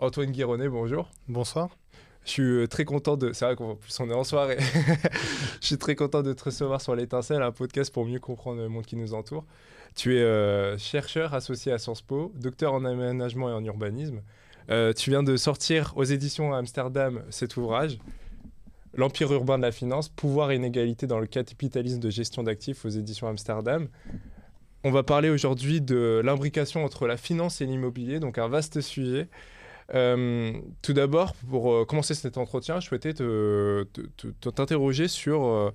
Antoine Guironnet, bonjour. Bonsoir. Je suis euh, très content de. C'est vrai qu'en plus on est en soirée. je suis très content de te recevoir sur l'étincelle, un podcast pour mieux comprendre le monde qui nous entoure. Tu es euh, chercheur associé à Sciences Po, docteur en aménagement et en urbanisme. Euh, tu viens de sortir aux éditions Amsterdam cet ouvrage, L'Empire urbain de la finance, pouvoir et inégalité dans le capitalisme de gestion d'actifs aux éditions Amsterdam. On va parler aujourd'hui de l'imbrication entre la finance et l'immobilier, donc un vaste sujet. Euh, tout d'abord, pour euh, commencer cet entretien, je souhaitais t'interroger sur euh,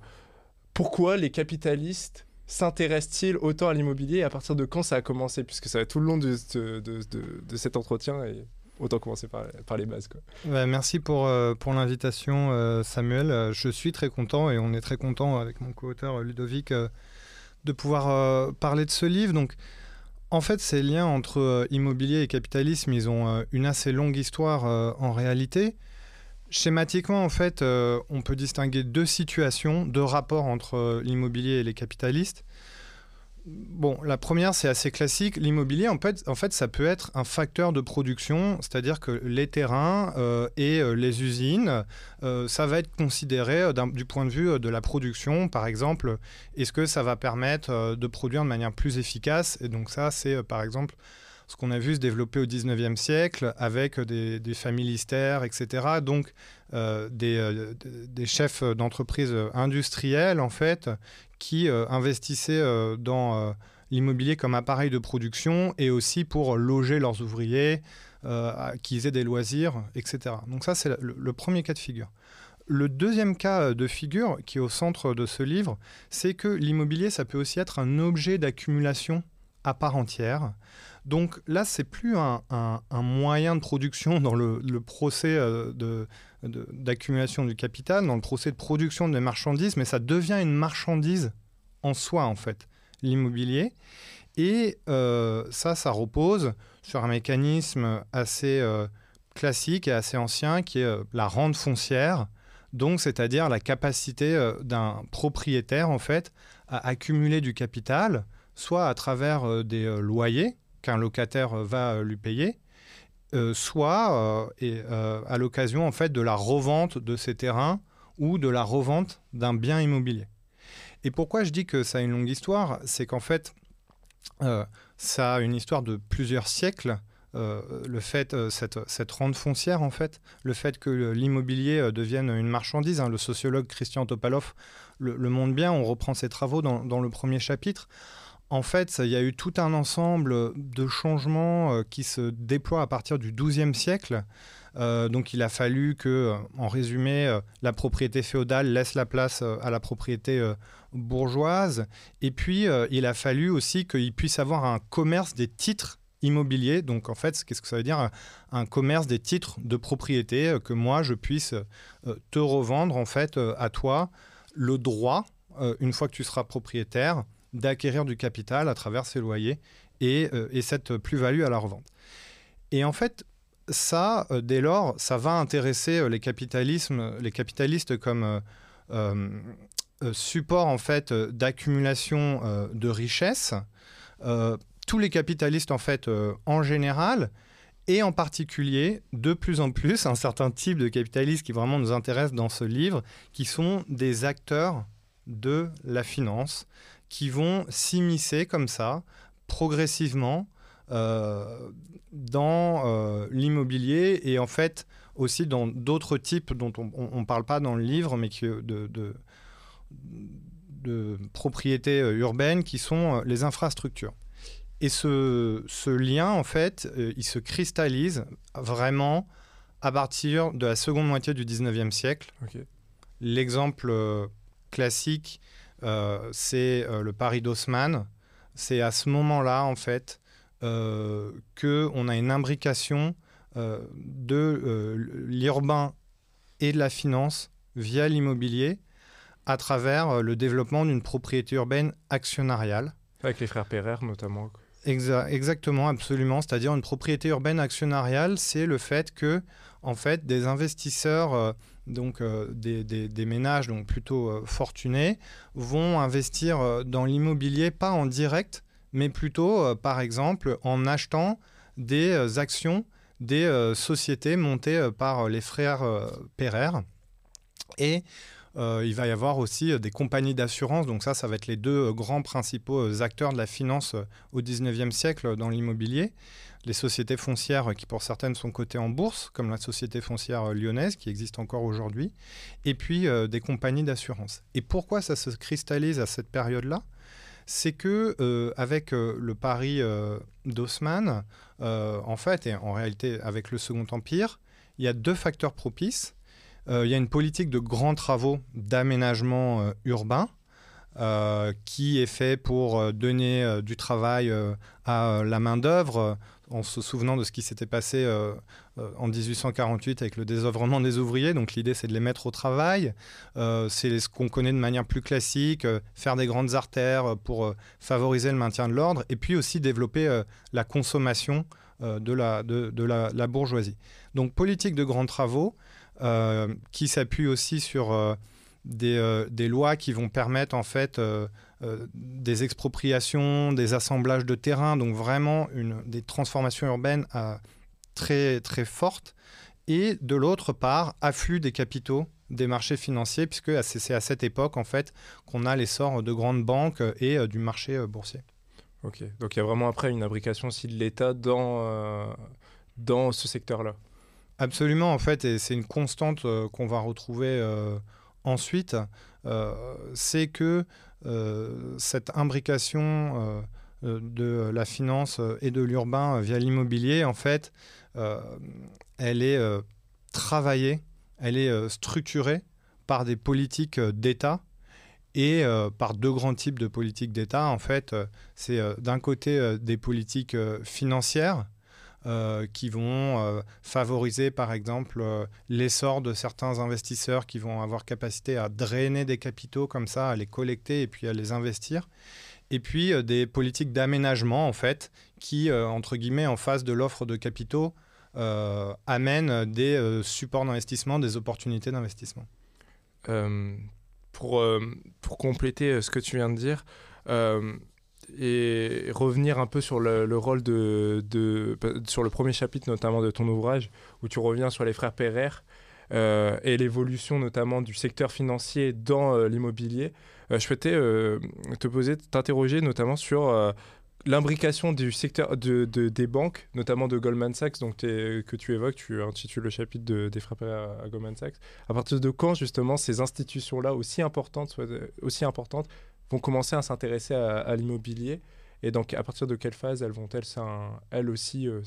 pourquoi les capitalistes s'intéressent-ils autant à l'immobilier et à partir de quand ça a commencé, puisque ça va tout le long de, cet entretien et autant commencer par, les bases. Quoi. merci pour, pour l'invitation, Samuel. Je suis très content et on est très content avec mon co-auteur Ludovic de pouvoir parler de ce livre. Donc, en fait, ces liens entre euh, immobilier et capitalisme, ils ont euh, une assez longue histoire euh, en réalité. Schématiquement, en fait, on peut distinguer deux situations, deux rapports entre l'immobilier et les capitalistes. Bon, la première, c'est assez classique. L'immobilier, en fait, en fait, ça peut être un facteur de production, c'est-à-dire que les terrains euh, et euh, les usines, euh, ça va être considéré du point de vue de la production, par exemple. Est-ce que ça va permettre de produire de manière plus efficace? Et donc ça, c'est par exemple ce qu'on a vu se développer au 19e siècle avec des, des familistères, etc. Donc des, des, chefs d'entreprise industriels, en fait, qui euh, investissaient euh, dans euh, l'immobilier comme appareil de production et aussi pour loger leurs ouvriers, qu'ils aient des loisirs, etc. Donc ça, c'est le, premier cas de figure. Le deuxième cas de figure qui est au centre de ce livre, c'est que l'immobilier, ça peut aussi être un objet d'accumulation à part entière. Donc là, c'est plus un, moyen de production dans le, procès d'accumulation du capital, dans le procès de production des marchandises, mais ça devient une marchandise en soi, en fait, l'immobilier. Et euh, ça, ça repose sur un mécanisme assez euh, classique et assez ancien qui est euh, la rente foncière. Donc, c'est-à-dire la capacité d'un propriétaire, en fait, à accumuler du capital, soit à travers des loyers, qu'un locataire euh, va euh, lui payer, euh, soit à l'occasion en fait de la revente de ces terrains ou de la revente d'un bien immobilier. Et pourquoi je dis que ça a une longue histoire? C'est qu'en fait, ça a une histoire de plusieurs siècles. le fait, cette, rente foncière, en fait, le fait que l'immobilier devienne une marchandise. Hein, le sociologue Christian Topalov le, montre bien, on reprend ses travaux dans le premier chapitre. En fait, il y a eu tout un ensemble de changements euh, qui se déploient à partir du XIIe siècle. Euh, donc il a fallu que, euh, en résumé, la propriété féodale laisse la place à la propriété bourgeoise. Et puis, il a fallu aussi qu'il puisse avoir un commerce des titres immobiliers. Donc en fait, qu'est-ce que ça veut dire un, commerce des titres de propriété, que moi, je puisse te revendre, en fait, à toi, le droit, une fois que tu seras propriétaire, d'acquérir du capital à travers ses loyers et, euh, cette plus-value à la revente. Et en fait, ça, euh, dès lors, ça va intéresser euh, les, capitalismes, les capitalistes comme support en fait d'accumulation de richesses. tous les capitalistes en fait en général et en particulier de plus en plus un certain type de capitalistes qui vraiment nous intéresse dans ce livre, qui sont des acteurs de la finance, qui vont s'immiscer comme ça, progressivement, euh, dans euh, l'immobilier et en fait aussi dans d'autres types dont on ne parle pas dans le livre, mais qui, de, de, propriétés euh, urbaines qui sont les infrastructures. Et ce, ce lien, en fait, il se cristallise vraiment à partir de la seconde moitié du 19e siècle. L'exemple classique, euh, c'est euh, le Paris d'Haussmann. C'est à ce moment-là, en fait, euh, qu'on a une imbrication de l'urbain et de la finance via l'immobilier à travers le développement d'une propriété urbaine actionnariale. Avec les frères Perrer notamment. exactement, absolument. C'est-à-dire une propriété urbaine actionnariale, c'est le fait que, en fait, des investisseurs donc euh, des, ménages donc plutôt euh, fortunés vont investir euh, dans l'immobilier pas en direct, mais plutôt par exemple en achetant des actions des sociétés montées par les frères Perrer. Et il va y avoir aussi des compagnies d'assurance. Donc ça, ça va être les deux grands principaux acteurs de la finance au 19e siècle dans l'immobilier les sociétés foncières qui pour certaines sont cotées en bourse, comme la société foncière lyonnaise qui existe encore aujourd'hui, et puis euh, des compagnies d'assurance. Et pourquoi ça se cristallise à cette période-là? C'est que euh, avec euh, le pari d'Haussmann, en fait, et en réalité avec le Second Empire, il y a deux facteurs propices. il y a une politique de grands travaux d'aménagement urbain, qui est fait pour donner du travail à la main-d'œuvre en se souvenant de ce qui s'était passé euh, euh, en 1848 avec le désœuvrement des ouvriers. Donc l'idée, c'est de les mettre au travail. Euh, c'est ce qu'on connaît de manière plus classique, faire des grandes artères pour favoriser le maintien de l'ordre, et puis aussi développer la consommation de, la, de, la, bourgeoisie. Donc politique de grands travaux qui s'appuie aussi sur des, des, lois qui vont permettre en fait euh, des expropriations, des assemblages de terrain, donc vraiment une, des transformations urbaines euh, très, très fortes. Et de l'autre part, afflux des capitaux des marchés financiers, puisque c'est à cette époque en fait qu'on a l'essor de grandes banques et euh, du marché boursier. Ok, donc il y a vraiment après une imbrication aussi de l'État dans, dans ce secteur-là. Absolument, en fait, et c'est une constante qu'on va retrouver ensuite, c'est que euh, cette imbrication euh, de la finance et de l'urbain via l'immobilier, en fait, euh, elle est travaillée, elle est structurée par des politiques d'État et par deux grands types de politiques d'État. En fait, c'est d'un côté des politiques financières euh, qui vont euh, favoriser par exemple euh, l'essor de certains investisseurs qui vont avoir capacité à drainer des capitaux comme ça, à les collecter et puis à les investir. Et puis des politiques d'aménagement en fait qui, entre guillemets, en face de l'offre de capitaux, amènent des supports d'investissement, des opportunités d'investissement. pour, pour compléter ce que tu viens de dire, et revenir un peu sur le, rôle de, sur le premier chapitre notamment de ton ouvrage où tu reviens sur les frères Perrer euh, et l'évolution notamment du secteur financier dans euh, l'immobilier. Euh, je souhaitais te poser, t'interroger notamment sur l'imbrication du secteur de, des banques, notamment de Goldman Sachs, donc que tu évoques, tu intitules le chapitre des frères Perrer à, Goldman Sachs. À partir de quand justement ces institutions-là aussi importantes, aussi importantes vont commencer à s'intéresser à, l'immobilier. Et donc, à partir de quelle phase elles vont-elles, elles aussi, euh,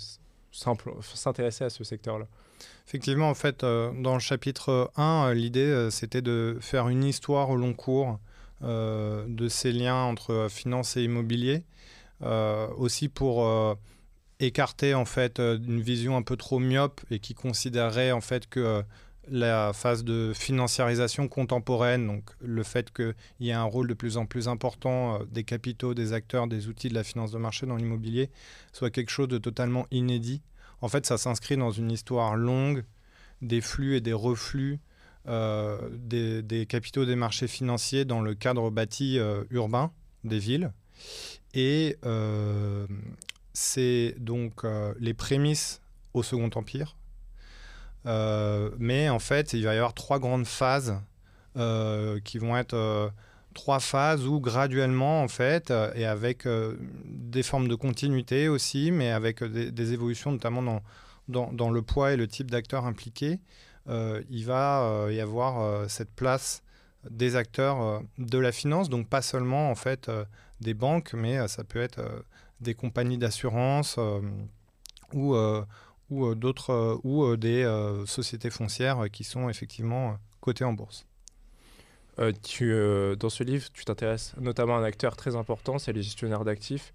s'intéresser à ce secteur-là? Effectivement, en fait, euh, dans le chapitre 1, euh, l'idée, c'était de faire une histoire au long cours de ces liens entre finance et immobilier, aussi pour écarter en fait une vision un peu trop myope et qui considérerait en fait que la phase de financiarisation contemporaine, donc le fait qu'il y ait un rôle de plus en plus important euh, des capitaux, des acteurs, des outils de la finance de marché dans l'immobilier, soit quelque chose de totalement inédit. En fait, ça s'inscrit dans une histoire longue des flux et des reflux euh, des, capitaux des marchés financiers dans le cadre bâti euh, urbain des villes. Et c'est donc les prémices au Second Empire, mais en fait, il va y avoir trois grandes phases euh, qui vont être euh, trois phases où graduellement, en fait, et avec des formes de continuité aussi, mais avec des, évolutions notamment dans, dans, dans, le poids et le type d'acteurs impliqués, il va y avoir cette place des acteurs de la finance, donc pas seulement en fait des banques, mais ça peut être des compagnies d'assurance ou ou euh, d'autres euh, ou euh, des sociétés foncières qui sont effectivement cotées en bourse. tu, dans ce livre, tu t'intéresses notamment à un acteur très important, c'est les gestionnaires d'actifs.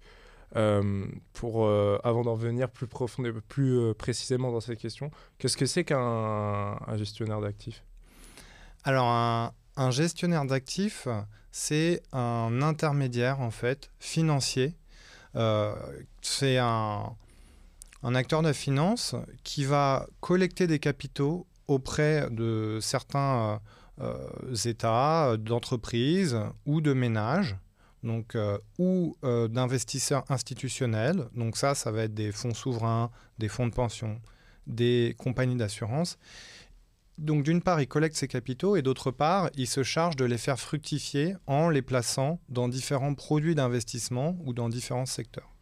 pour, avant d'en venir plus, profondément, plus précisément dans cette question, qu'est-ce que c'est qu'un gestionnaire d'actifs? Alors, un, un gestionnaire d'actifs, c'est un intermédiaire en fait financier. c'est un, un acteur de la finance qui va collecter des capitaux auprès de certains euh, euh, États, d'entreprises ou de ménages, donc, euh, ou d'investisseurs institutionnels. Donc ça, ça va être des fonds souverains, des fonds de pension, des compagnies d'assurance. Donc d'une part, il collecte ces capitaux et d'autre part, il se charge de les faire fructifier en les plaçant dans différents produits d'investissement ou dans différents secteurs.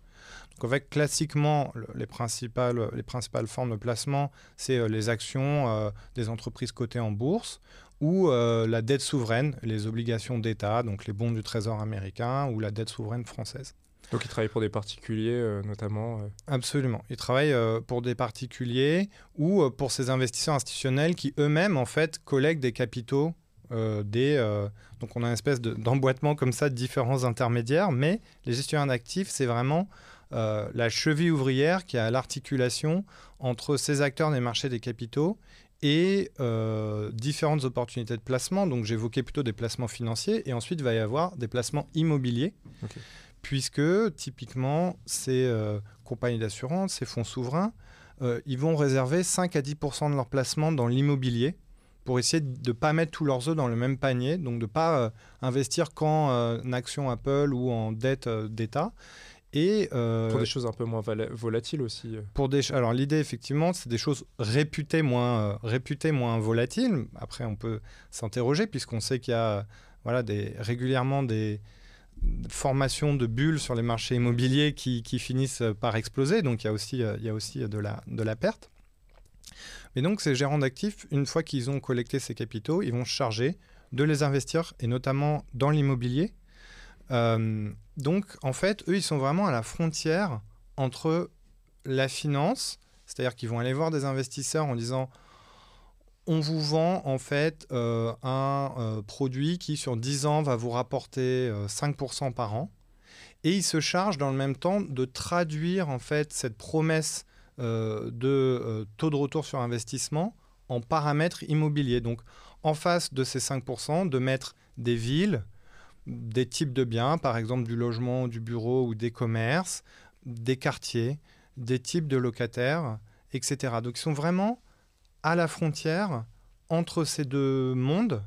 Classiquement, les principales, les principales formes de placement, c'est euh, les actions euh, des entreprises cotées en bourse ou euh, la dette souveraine, les obligations d'État, donc les bons du Trésor américain ou la dette souveraine française. Donc il travaille pour des particuliers notamment Absolument. Il travaille pour des particuliers ou pour ces investisseurs institutionnels qui eux-mêmes en fait collectent des capitaux des, donc on a une espèce d'emboîtement comme ça de différents intermédiaires, mais les gestionnaires d'actifs, c'est vraiment euh, la cheville ouvrière qui a l'articulation entre ces acteurs des marchés des capitaux et euh, différentes opportunités de placement. Donc j'évoquais plutôt des placements financiers et ensuite il va y avoir des placements immobiliers. Puisque typiquement ces euh, compagnies d'assurance, ces fonds souverains, ils vont réserver 5 à 10% de leurs placements dans l'immobilier pour essayer de ne pas mettre tous leurs œufs dans le même panier, donc de ne pas investir qu'en actions Apple ou en dette d'État. Et, euh, pour des choses un peu moins volatiles aussi. Euh. Pour des, alors l'idée effectivement, c'est des choses réputées moins, euh, réputées moins volatiles. Après, on peut s'interroger puisqu'on sait qu'il y a voilà, des, régulièrement des formations de bulles sur les marchés immobiliers qui, qui finissent par exploser. Donc il y a aussi, il y a aussi de, la, de la perte. Mais donc ces gérants d'actifs, une fois qu'ils ont collecté ces capitaux, ils vont se charger de les investir et notamment dans l'immobilier euh, donc, en fait, eux, ils sont vraiment à la frontière entre la finance, c'est-à-dire qu'ils vont aller voir des investisseurs en disant on vous vend en fait euh, un euh, produit qui sur 10 ans va vous rapporter 5% par an. Et ils se chargent dans le même temps de traduire en fait cette promesse de taux de retour sur investissement en paramètres immobiliers. Donc en face de ces 5%, de mettre des villes, des types de biens, par exemple du logement, du bureau ou des commerces, des quartiers, des types de locataires, etc. Donc ils sont vraiment à la frontière entre ces deux mondes.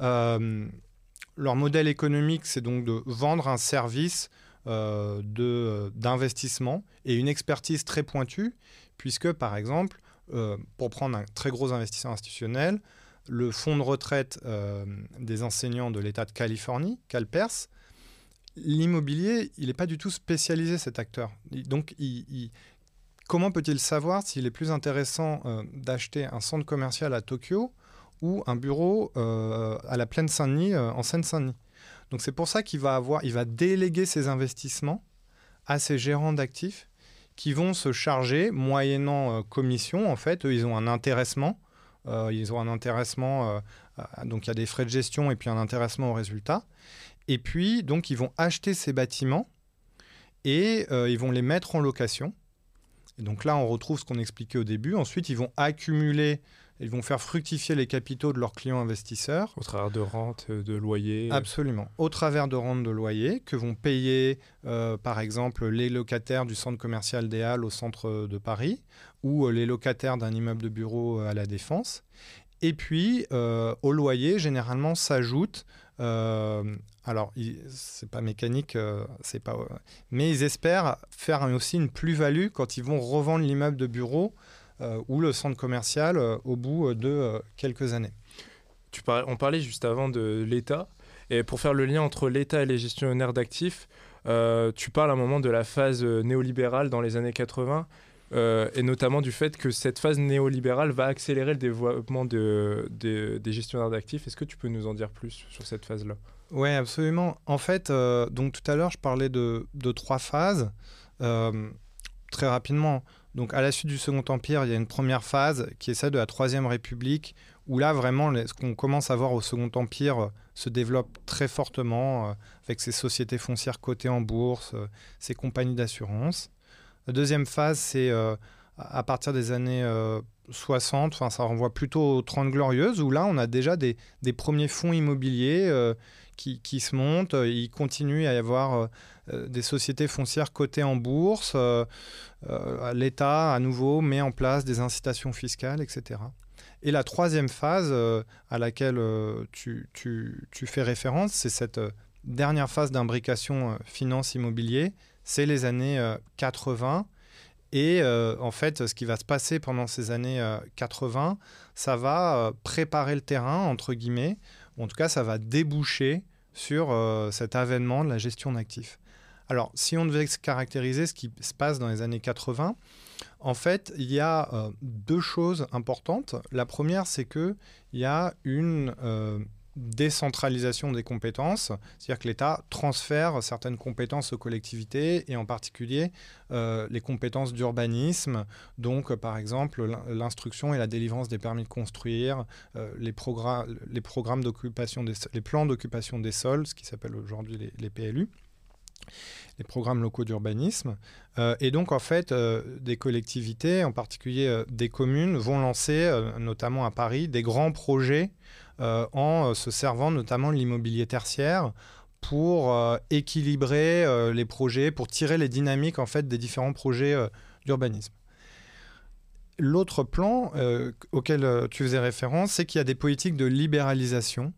Euh, leur modèle économique, c'est donc de vendre un service euh, d'investissement et une expertise très pointue, puisque par exemple, euh, pour prendre un très gros investisseur institutionnel, le fonds de retraite euh, des enseignants de l'État de Californie, CalPERS, l'immobilier, il n'est pas du tout spécialisé, cet acteur. Donc, comment peut-il savoir s'il est plus intéressant euh, d'acheter un centre commercial à Tokyo ou un bureau euh, à la Plaine Saint-Denis, en Seine-Saint-Denis? Donc, c'est pour ça qu'il va, va déléguer ses investissements à ses gérants d'actifs qui vont se charger, moyennant commission, en fait, eux, ils ont un intéressement ils ont un intéressement, euh, donc il y a des frais de gestion et puis un intéressement au résultat. Et puis, donc, ils vont acheter ces bâtiments et euh, ils vont les mettre en location. Et donc là, on retrouve ce qu'on expliquait au début. Ensuite, ils vont accumuler, ils vont faire fructifier les capitaux de leurs clients investisseurs. Au travers de rentes, de loyers. Absolument. Au travers de rentes de loyers que vont payer, par exemple, les locataires du centre commercial des Halles au centre de Paris ou euh, les locataires d'un immeuble de bureau euh, à la Défense. Et puis, euh, au loyer, généralement, s'ajoute alors, c'est pas mécanique, c'est pas, mais ils espèrent faire aussi une plus-value quand ils vont revendre l'immeuble de bureau ou le centre commercial au bout de quelques années. Tu on parlait juste avant de l'État, et pour faire le lien entre l'État et les gestionnaires d'actifs, tu parles à un moment de la phase néolibérale dans les années 80 euh, et notamment du fait que cette phase néolibérale va accélérer le développement de, des gestionnaires d'actifs. Est-ce que tu peux nous en dire plus sur cette phase-là? Oui, absolument. En fait, euh, donc tout à l'heure, je parlais de, de trois phases. Euh, très rapidement, donc à la suite du Second Empire, il y a une première phase qui est celle de la Troisième République, où là, vraiment, ce qu'on commence à voir au Second Empire se développe très fortement avec ces sociétés foncières cotées en bourse, ces compagnies d'assurance. La deuxième phase, c'est euh, à partir des années 60, euh, enfin, ça renvoie plutôt aux 30 glorieuses, où là, on a déjà des, premiers fonds immobiliers euh, qui, se montent. Il continue à y avoir des sociétés foncières cotées en bourse. L'État, à nouveau, met en place des incitations fiscales, etc. Et la troisième phase à laquelle tu, fais référence, c'est cette dernière phase d'imbrication finance immobilier c'est les années 80. Et en fait, ce qui va se passer pendant ces années 80, ça va préparer le terrain, entre guillemets, en tout cas, ça va déboucher sur cet avènement de la gestion d'actifs. Alors, si on devait caractériser ce qui se passe dans les années 80, en fait, il y a euh, deux choses importantes. La première, c'est qu'il y a une euh, décentralisation des compétences, c'est-à-dire que l'État transfère certaines compétences aux collectivités et en particulier euh, les compétences d'urbanisme, donc par exemple l'instruction et la délivrance des permis de construire, les, programmes d'occupation les plans d'occupation des sols, ce qui s'appelle aujourd'hui les PLU les programmes locaux d'urbanisme. Euh, et donc, en fait, euh, des collectivités, en particulier euh, des communes, vont lancer, notamment à Paris, des grands projets en se servant notamment de l'immobilier tertiaire pour équilibrer les projets, pour tirer les dynamiques en fait des différents projets d'urbanisme. L'autre plan auquel tu faisais référence, c'est qu'il y a des politiques de libéralisation.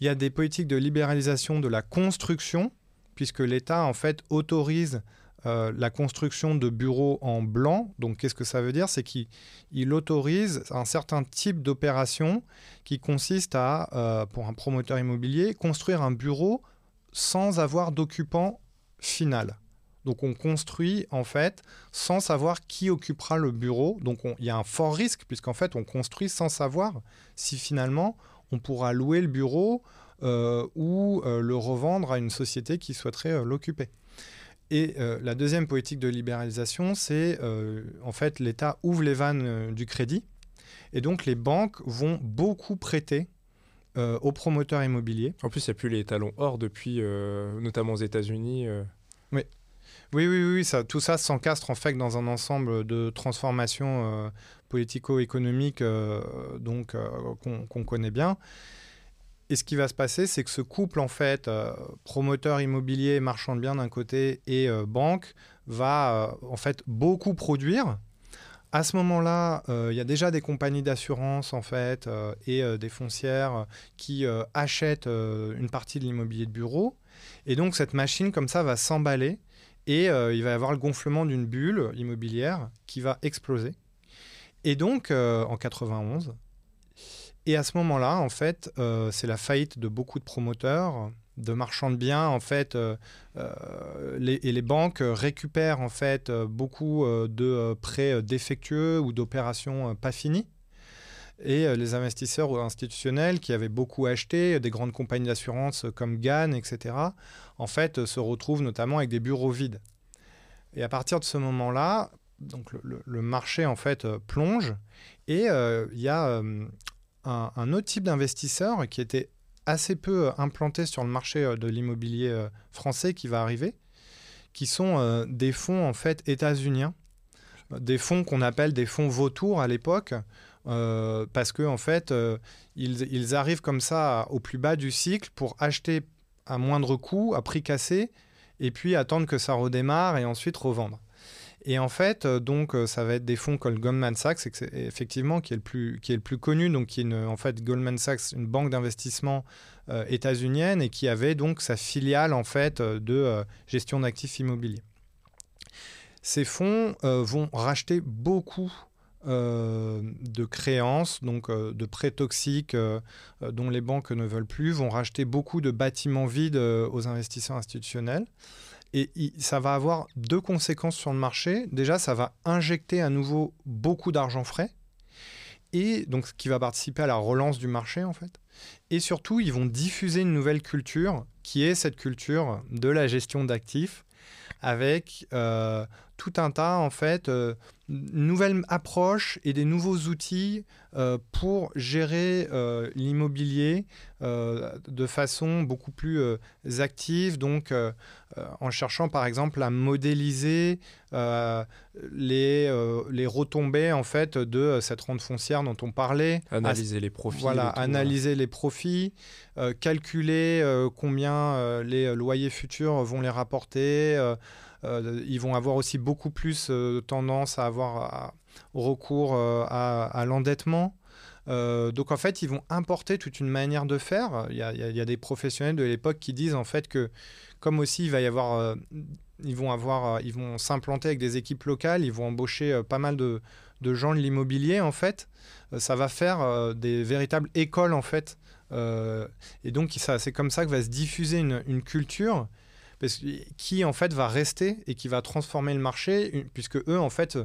Il y a des politiques de libéralisation de la construction puisque l'État en fait autorise euh, la construction de bureaux en blanc. Donc qu'est-ce que ça veut dire? C'est qu'il autorise un certain type d'opération qui consiste à, euh, pour un promoteur immobilier, construire un bureau sans avoir d'occupant final. Donc on construit en fait sans savoir qui occupera le bureau. Donc il y a un fort risque puisqu'en fait on construit sans savoir si finalement on pourra louer le bureau ou euh, le revendre à une société qui souhaiterait euh, l'occuper. Et la deuxième politique de libéralisation, c'est en fait l'État ouvre les vannes du crédit et donc les banques vont beaucoup prêter aux promoteurs immobiliers. En plus, il n'y a plus les talons or depuis, notamment aux États-Unis. Oui. Oui, oui, oui, ça, tout ça s'encastre en fait dans un ensemble de transformations politico-économiques donc qu'on connaît bien. Et ce qui va se passer, c'est que ce couple, en fait, euh, promoteur immobilier, marchand de biens d'un côté et euh, banque, va euh, en fait beaucoup produire. À ce moment-là, il y a déjà des compagnies d'assurance, en fait, et des foncières qui achètent une partie de l'immobilier de bureau. Et donc, cette machine, comme ça, va s'emballer et il va y avoir le gonflement d'une bulle immobilière qui va exploser. Et donc, en 91, et à ce moment-là, en fait, euh, c'est la faillite de beaucoup de promoteurs, de marchands de biens, en fait, euh, euh, et les banques récupèrent en fait beaucoup de prêts défectueux ou d'opérations pas finies. Et les investisseurs institutionnels qui avaient beaucoup acheté, des grandes compagnies d'assurance comme GAN, etc., en fait, se retrouvent notamment avec des bureaux vides. Et à partir de ce moment-là, donc le, le, marché en fait plonge et il y a un, autre type d'investisseur qui était assez peu euh, implanté sur le marché euh, de l'immobilier euh, français qui va arriver, qui sont des fonds en fait états-uniens, des fonds qu'on appelle des fonds vautours à l'époque, parce que en fait ils, ils, arrivent comme ça au plus bas du cycle pour acheter à moindre coût, à prix cassé, et puis attendre que ça redémarre et ensuite revendre. Et en fait, euh, donc, euh, ça va être des fonds comme Goldman Sachs, effectivement, qui est le plus, qui est le plus connu, donc qui est en fait Goldman Sachs, une banque d'investissement euh, états-unienne et qui avait donc sa filiale en fait de gestion d'actifs immobiliers. Ces fonds vont racheter beaucoup de créances, donc de prêts toxiques dont les banques ne veulent plus, vont racheter beaucoup de bâtiments vides aux investisseurs institutionnels. Et ça va avoir deux conséquences sur le marché. Déjà, ça va injecter à nouveau beaucoup d'argent frais, et donc ce qui va participer à la relance du marché en fait. Et surtout, ils vont diffuser une nouvelle culture, qui est cette culture de la gestion d'actifs, avec euh, tout un tas en fait euh, nouvelles approches et des nouveaux outils euh, pour gérer euh, l'immobilier de façon beaucoup plus active, donc en cherchant par exemple à modéliser les, les retombées en fait de cette rente foncière dont on parlait. Analyser les profits. Voilà, analyser les profits, calculer combien les loyers futurs vont les rapporter. Euh, ils vont avoir aussi beaucoup plus euh, tendance à avoir recours euh, à, l'endettement. donc en fait, ils vont importer toute une manière de faire. Il y a, des professionnels de l'époque qui disent en fait que comme aussi il va y avoir ils vont avoir, ils vont s'implanter avec des équipes locales, ils vont embaucher pas mal de, gens de l'immobilier en fait. ça va faire des véritables écoles en fait. et donc c'est comme ça que va se diffuser une culture qui en fait va rester et qui va transformer le marché, puisque eux en fait, euh,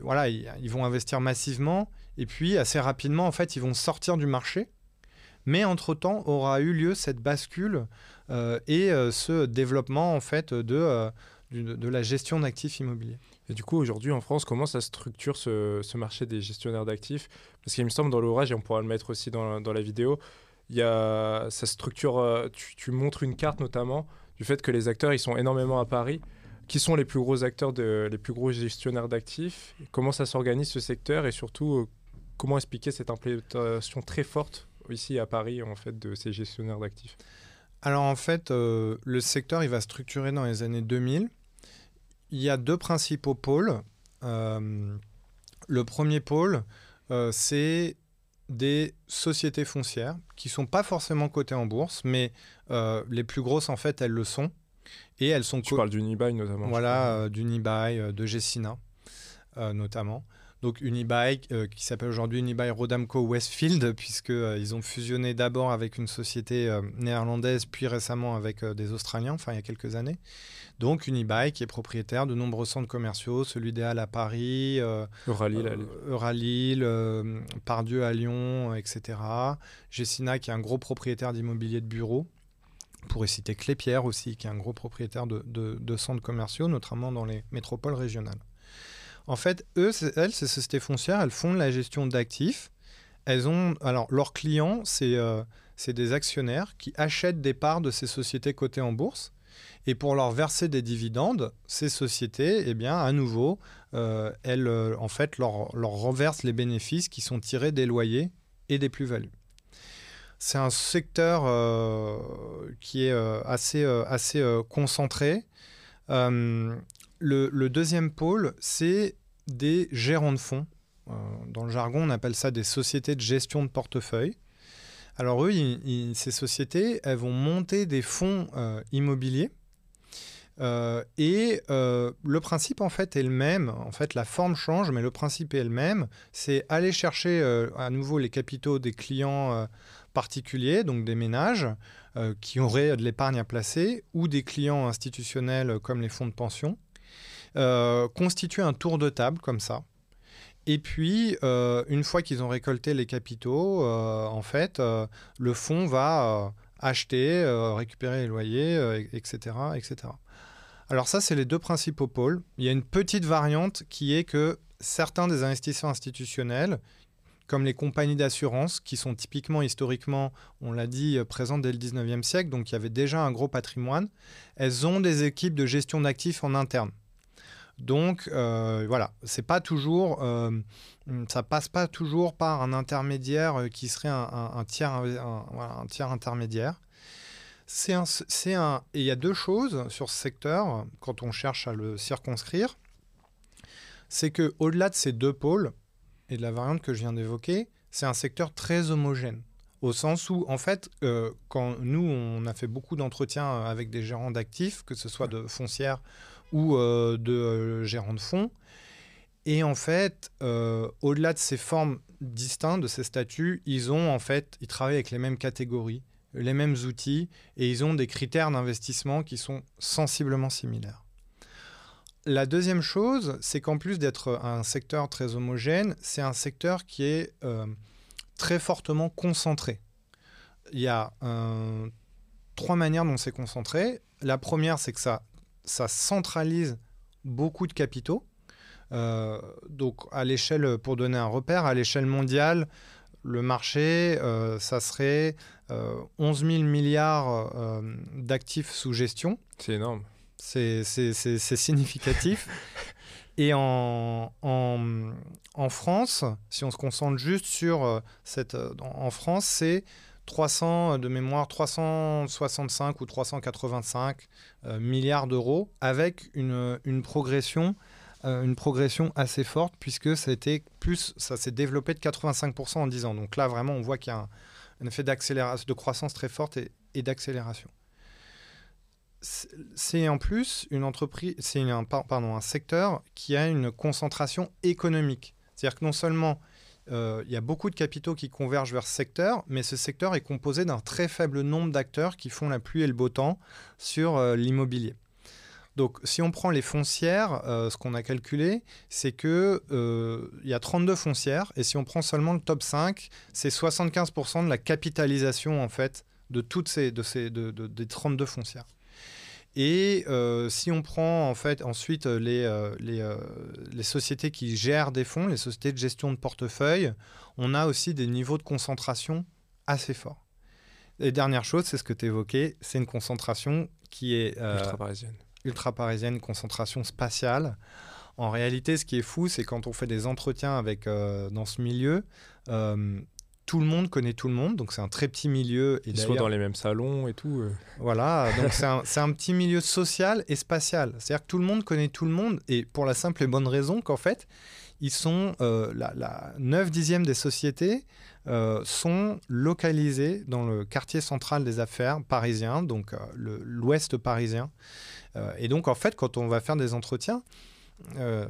voilà, ils, vont investir massivement et puis assez rapidement en fait ils vont sortir du marché. Mais entre-temps aura eu lieu cette bascule euh, et euh, ce développement en fait de, de, la gestion d'actifs immobiliers. Et du coup, aujourd'hui en France, comment ça structure ce, marché des gestionnaires d'actifs? Parce qu'il me semble dans l'ouvrage, et on pourra le mettre aussi dans, la vidéo, il y a, ça structure, tu, tu, montres une carte notamment du fait que les acteurs, ils sont énormément à Paris. Qui sont les plus gros acteurs, de, les plus gros gestionnaires d'actifs? Comment ça s'organise ce secteur? Et surtout, euh, comment expliquer cette implémentation très forte ici à Paris en fait de ces gestionnaires d'actifs? Alors en fait, euh, le secteur il va structurer dans les années 2000. Il y a deux principaux pôles. Euh, le premier pôle, c'est des sociétés foncières qui sont pas forcément cotées en bourse, mais euh, les plus grosses en fait elles le sont et elles sont. Tu parles d'Unibail notamment. Voilà, euh, d'Unibail, euh, de Gessina notamment. Donc Unibail, qui s'appelle aujourd'hui Unibail Rodamco Westfield, puisqu'ils ont fusionné d'abord avec une société néerlandaise, puis récemment avec des Australiens, enfin il y a quelques années. Donc Unibail qui est propriétaire de nombreux centres commerciaux, celui des Halles à Paris, euh, Euralil, euh, euh, Pardieu à Lyon, etc. Gessina qui est un gros propriétaire d'immobilier de bureaux. Pourrait citer Clépierre aussi, qui est un gros propriétaire de, centres commerciaux, notamment dans les métropoles régionales. En fait, eux, elles, ces sociétés foncières, elles font la gestion d'actifs. Elles ont, alors, leurs clients, c'est des actionnaires qui achètent des parts de ces sociétés cotées en bourse et pour leur verser des dividendes, ces sociétés, eh bien, à nouveau, euh, elles, euh, en fait, leur, leur reversent les bénéfices qui sont tirés des loyers et des plus-values. C'est un secteur euh, qui est assez, assez concentré. Le, deuxième pôle, c'est des gérants de fonds. dans le jargon, on appelle ça des sociétés de gestion de portefeuille. Alors eux, ces sociétés, elles vont monter des fonds immobiliers euh, et euh, le principe, en fait, est le même. En fait, la forme change, mais le principe est le même. C'est aller chercher euh, à nouveau les capitaux des clients particuliers, donc des ménages qui auraient de l'épargne à placer, ou des clients institutionnels comme les fonds de pension. Constituer un tour de table comme ça. Et puis, une fois qu'ils ont récolté les capitaux, en fait, le fonds va acheter, récupérer les loyers, etc., etc. Alors ça, c'est les deux principaux pôles. Il y a une petite variante qui est que certains des investisseurs institutionnels, comme les compagnies d'assurance, qui sont typiquement historiquement, on l'a dit, euh, présentes dès le 19e siècle, donc il y avait déjà un gros patrimoine, elles ont des équipes de gestion d'actifs en interne. Donc euh, voilà, c'est pas toujours, euh, ça passe pas toujours par un intermédiaire qui serait un, tiers, un tiers intermédiaire. C'est un, c'est un, et il y a deux choses sur ce secteur quand on cherche à le circonscrire. C'est que au-delà de ces deux pôles et de la variante que je viens d'évoquer, c'est un secteur très homogène. Au sens où, en fait, euh, quand nous, on a fait beaucoup d'entretiens avec des gérants d'actifs, que ce soit de foncières ou euh, de euh, gérants de fonds, et en fait, au-delà de ces formes distinctes, de ces statuts, ils ont en fait, ils travaillent avec les mêmes catégories les mêmes outils et ils ont des critères d'investissement qui sont sensiblement similaires. La deuxième chose, c'est qu'en plus d'être un secteur très homogène, c'est un secteur qui est euh, très fortement concentré. Il y a euh, trois manières dont c'est concentré. La première, c'est que ça, ça centralise beaucoup de capitaux. Euh, donc à l'échelle, pour donner un repère, à l'échelle mondiale, le marché, ça serait 11 euh, 000 milliards euh, d'actifs sous gestion. C'est énorme. C'est significatif. Et en, en, en, France, si on se concentre juste sur euh, cette... En France, c'est 300 de mémoire, 365 ou 385 milliards d'euros avec une, une progression une progression assez forte puisque ça, plus, ça s'est développé de 85% en 10 ans. Donc là, vraiment, on voit qu'il y a un, effet d'accélération, de croissance très forte et, d'accélération. c'est en plus une entreprise, c'est un secteur qui a une concentration économique. C'est-à-dire que non seulement euh, il y a beaucoup de capitaux qui convergent vers ce secteur, mais ce secteur est composé d'un très faible nombre d'acteurs qui font la pluie et le beau temps sur euh, l'immobilier. Donc, si on prend les foncières, euh, ce qu'on a calculé, c'est que il y a 32 foncières, et si on prend seulement le top 5, c'est 75% de la capitalisation en fait de toutes ces, de ces, de, des 32 foncières. Et euh, si on prend en fait ensuite euh, les, euh, les, sociétés qui gèrent des fonds, les sociétés de gestion de portefeuille, on a aussi des niveaux de concentration assez forts. Et dernière chose, c'est ce que tu évoquais, c'est une concentration qui est ultra parisienne. Ultra parisienne, concentration spatiale. En réalité, ce qui est fou, c'est quand on fait des entretiens avec, dans ce milieu, tout le monde connaît tout le monde, donc c'est un très petit milieu. Et Ils sont dans les mêmes salons et tout. Euh. Voilà, donc c'est un, petit milieu social et spatial. C'est-à-dire que tout le monde connaît tout le monde, et pour la simple et bonne raison qu'en fait, ils sont euh, la, la 9 dixième des sociétés euh, sont localisées dans le quartier central des affaires parisien, donc l'ouest parisien. et donc en fait, quand on va faire des entretiens, euh,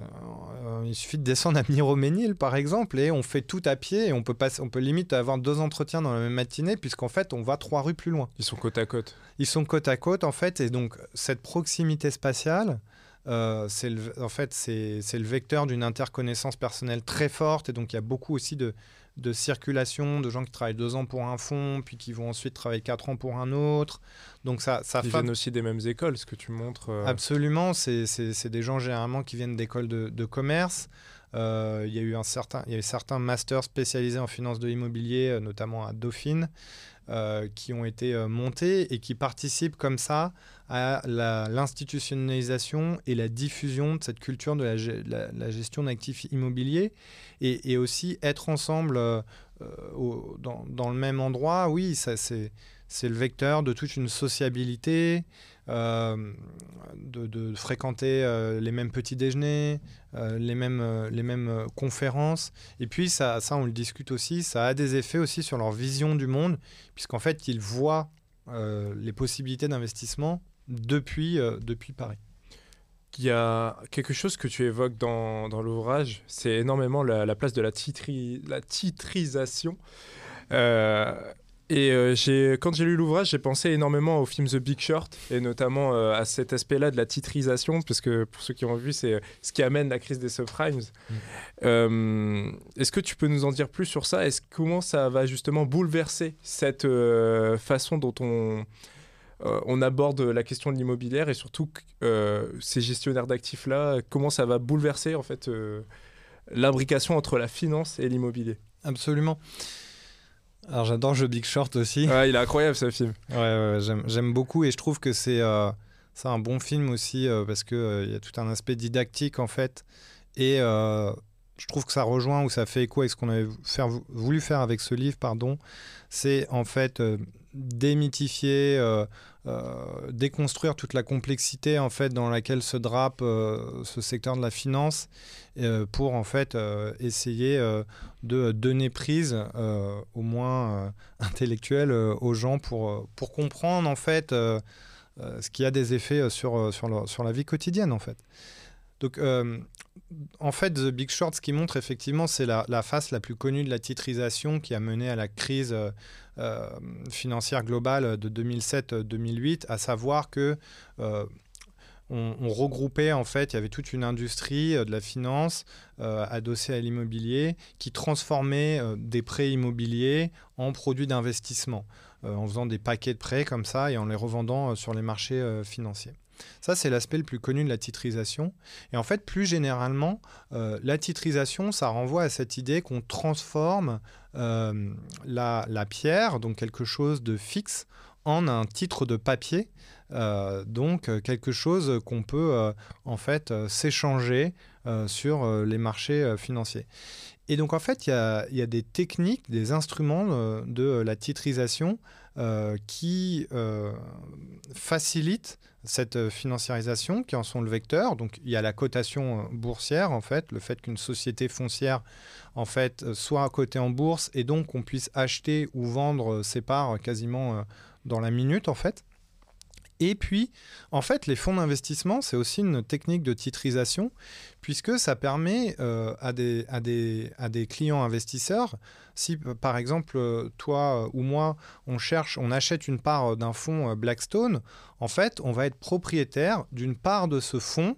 il suffit de descendre à Miroménil, par exemple, et on fait tout à pied et on peut, passer, on peut limite avoir deux entretiens dans la même matinée, puisqu'en fait, on va trois rues plus loin. Ils sont côte à côte. Ils sont côte à côte, en fait, et donc cette proximité spatiale, euh, c'est en fait, c'est le vecteur d'une interconnaissance personnelle très forte, et donc il y a beaucoup aussi de, de circulation, de gens qui travaillent deux ans pour un fonds, puis qui vont ensuite travailler quatre ans pour un autre. Donc ça, ça Ils viennent aussi des mêmes écoles, ce que tu montres. Euh. Absolument, c'est des gens généralement qui viennent d'écoles de, commerce. Euh, il y a eu un certain, il y a eu certains masters spécialisés en finance de l'immobilier, euh, notamment à Dauphine. Euh, qui ont été montés et qui participent comme ça à l'institutionnalisation et la diffusion de cette culture de la, gestion d'actifs immobiliers et, aussi être ensemble dans, dans, le même endroit, oui, c'est le vecteur de toute une sociabilité, euh, de, fréquenter euh, les mêmes petits déjeuners, euh, les mêmes, les mêmes conférences. Et puis, ça, ça, on le discute aussi, ça a des effets aussi sur leur vision du monde, puisqu'en fait, ils voient les possibilités d'investissement depuis, depuis Paris. Il y a quelque chose que tu évoques dans, dans l'ouvrage, c'est énormément la, place de la, titri, la titrisation. Et euh, quand j'ai lu l'ouvrage, j'ai pensé énormément au film The Big Short et notamment euh, à cet aspect-là de la titrisation, parce que pour ceux qui ont vu, c'est ce qui amène la crise des subprimes. Mm. Euh, est-ce que tu peux nous en dire plus sur ça? Est-ce comment ça va justement bouleverser cette façon dont on on aborde la question de l'immobilière et surtout ces gestionnaires d'actifs là, comment ça va bouleverser en fait l'imbrication entre la finance et l'immobilier? Absolument. Alors j'adore The Big Short aussi. Ouais, il est incroyable ce film. Ouais, ouais j'aime beaucoup et je trouve que c'est euh, un bon film aussi euh, parce qu'il euh, y a tout un aspect didactique en fait. Et je trouve que ça rejoint ou ça fait écho avec ce qu'on avait faire, voulu faire avec ce livre, pardon. C'est en fait démythifier, déconstruire toute la complexité en fait dans laquelle se drape ce secteur de la finance pour en fait essayer de donner prise, euh, au moins euh, intellectuelle, euh, aux gens pour, pour comprendre en fait ce qui a des effets sur, sur, sur, la vie quotidienne en fait. Donc en fait, The Big Short, ce qui montre effectivement, c'est la, face la plus connue de la titrisation qui a mené à la crise financière globale de 2007-2008, à savoir que on, regroupait en fait, il y avait toute une industrie euh, de la finance euh, adossée à l'immobilier qui transformait euh, des prêts immobiliers en produits d'investissement, en faisant des paquets de prêts comme ça et en les revendant sur les marchés financiers. Ça, c'est l'aspect le plus connu de la titrisation. Et en fait, plus généralement, la titrisation, ça renvoie à cette idée qu'on transforme la, pierre, donc quelque chose de fixe, en un titre de papier euh, donc euh, quelque chose qu'on peut euh, en fait s'échanger sur les marchés financiers. Et donc en fait, il y a, des techniques, des instruments de la titrisation qui facilitent cette financiarisation, qui en sont le vecteur. Donc il y a la cotation boursière, en fait, le fait qu'une société foncière en fait soit cotée en bourse et donc qu'on puisse acheter ou vendre ses parts quasiment dans la minute, en fait. Et puis, en fait, les fonds d'investissement, c'est aussi une technique de titrisation, puisque ça permet euh, à, des, à, des, à des clients investisseurs, si par exemple, toi ou moi, on cherche, on achète une part d'un fonds Blackstone, en fait, on va être propriétaire d'une part de ce fonds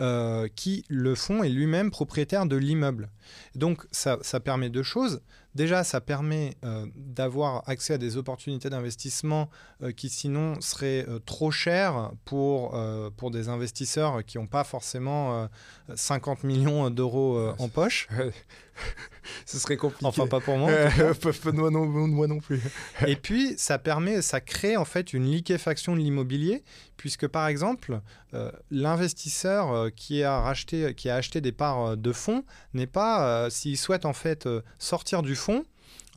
euh, qui, le fonds, est lui-même propriétaire de l'immeuble. Donc, ça, permet deux choses. Déjà, ça permet euh, d'avoir accès à des opportunités d'investissement euh, qui sinon seraient euh, trop chères pour, pour des investisseurs qui n'ont pas forcément 50 millions d'euros en poche. Ce serait compliqué. Enfin, pas pour moi. moi, non, moi non plus. Et puis, ça permet, ça crée en fait une liquéfaction de l'immobilier, puisque par exemple, l'investisseur qui a racheté, qui a acheté des parts de fonds n'est pas, s'il souhaite en fait sortir du fonds,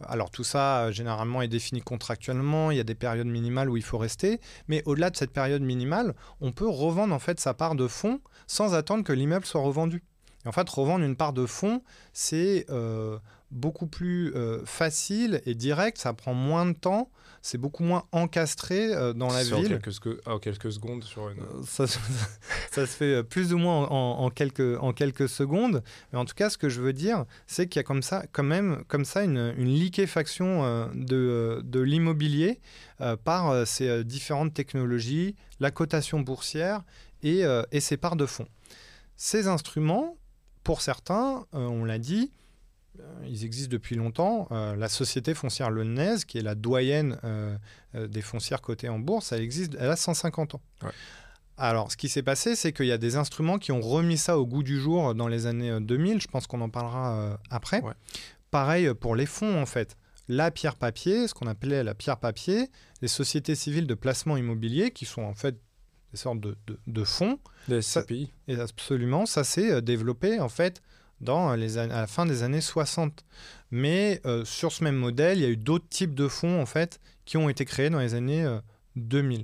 alors tout ça, euh, généralement, est défini contractuellement. Il y a des périodes minimales où il faut rester. Mais au-delà de cette période minimale, on peut revendre en fait sa part de fonds sans attendre que l'immeuble soit revendu. en fait, revendre une part de fonds, c'est euh, beaucoup plus euh, facile et direct. Ça prend moins de temps c'est beaucoup moins encastré euh, dans la ville. En quelques, en quelques secondes sur une... Euh, ça, ça, se fait plus ou moins en, quelques, en quelques secondes. Mais en tout cas, ce que je veux dire, c'est qu'il y a comme ça, quand même comme ça une, une liquéfaction euh, de, de l'immobilier par ces différentes technologies, la cotation boursière et, et ses parts de fonds. Ces instruments, pour certains, on l'a dit, euh, ils existent depuis longtemps. Euh, la société foncière Nez, qui est la doyenne euh, des foncières cotées en bourse, elle existe, elle a 150 ans. Alors, ce qui s'est passé, c'est qu'il y a des instruments qui ont remis ça au goût du jour dans les années 2000. Je pense qu'on en parlera après. Pareil pour les fonds, en fait. La pierre papier, ce qu'on appelait la pierre papier, les sociétés civiles de placement immobilier, qui sont en fait des sortes de, de, fonds. Des SCPI. et absolument, ça s'est développé en fait dans les à la fin des années 60. Mais euh, sur ce même modèle, il y a eu d'autres types de fonds en fait qui ont été créés dans les années 2000. Euh,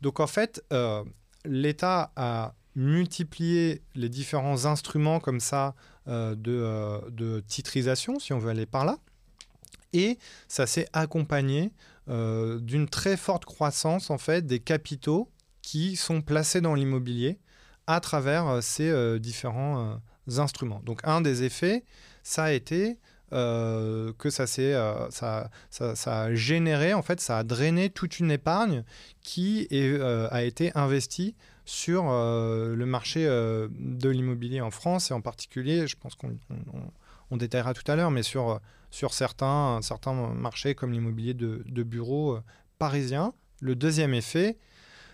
Donc en fait, euh, l'État a multiplié les différents instruments comme ça de, de, titrisation, si on veut aller par là. Et ça s'est accompagné d'une très forte croissance en fait des capitaux qui sont placés dans l'immobilier à travers ces différents instruments. Donc un des effets, ça a été euh, que ça, euh, ça, ça, a généré, en fait, ça a drainé toute une épargne qui euh, a été investie sur le marché de l'immobilier en France et en particulier, je pense qu'on on, détaillera tout à l'heure, mais sur, certains, marchés comme l'immobilier de, de bureaux parisiens. Le deuxième effet,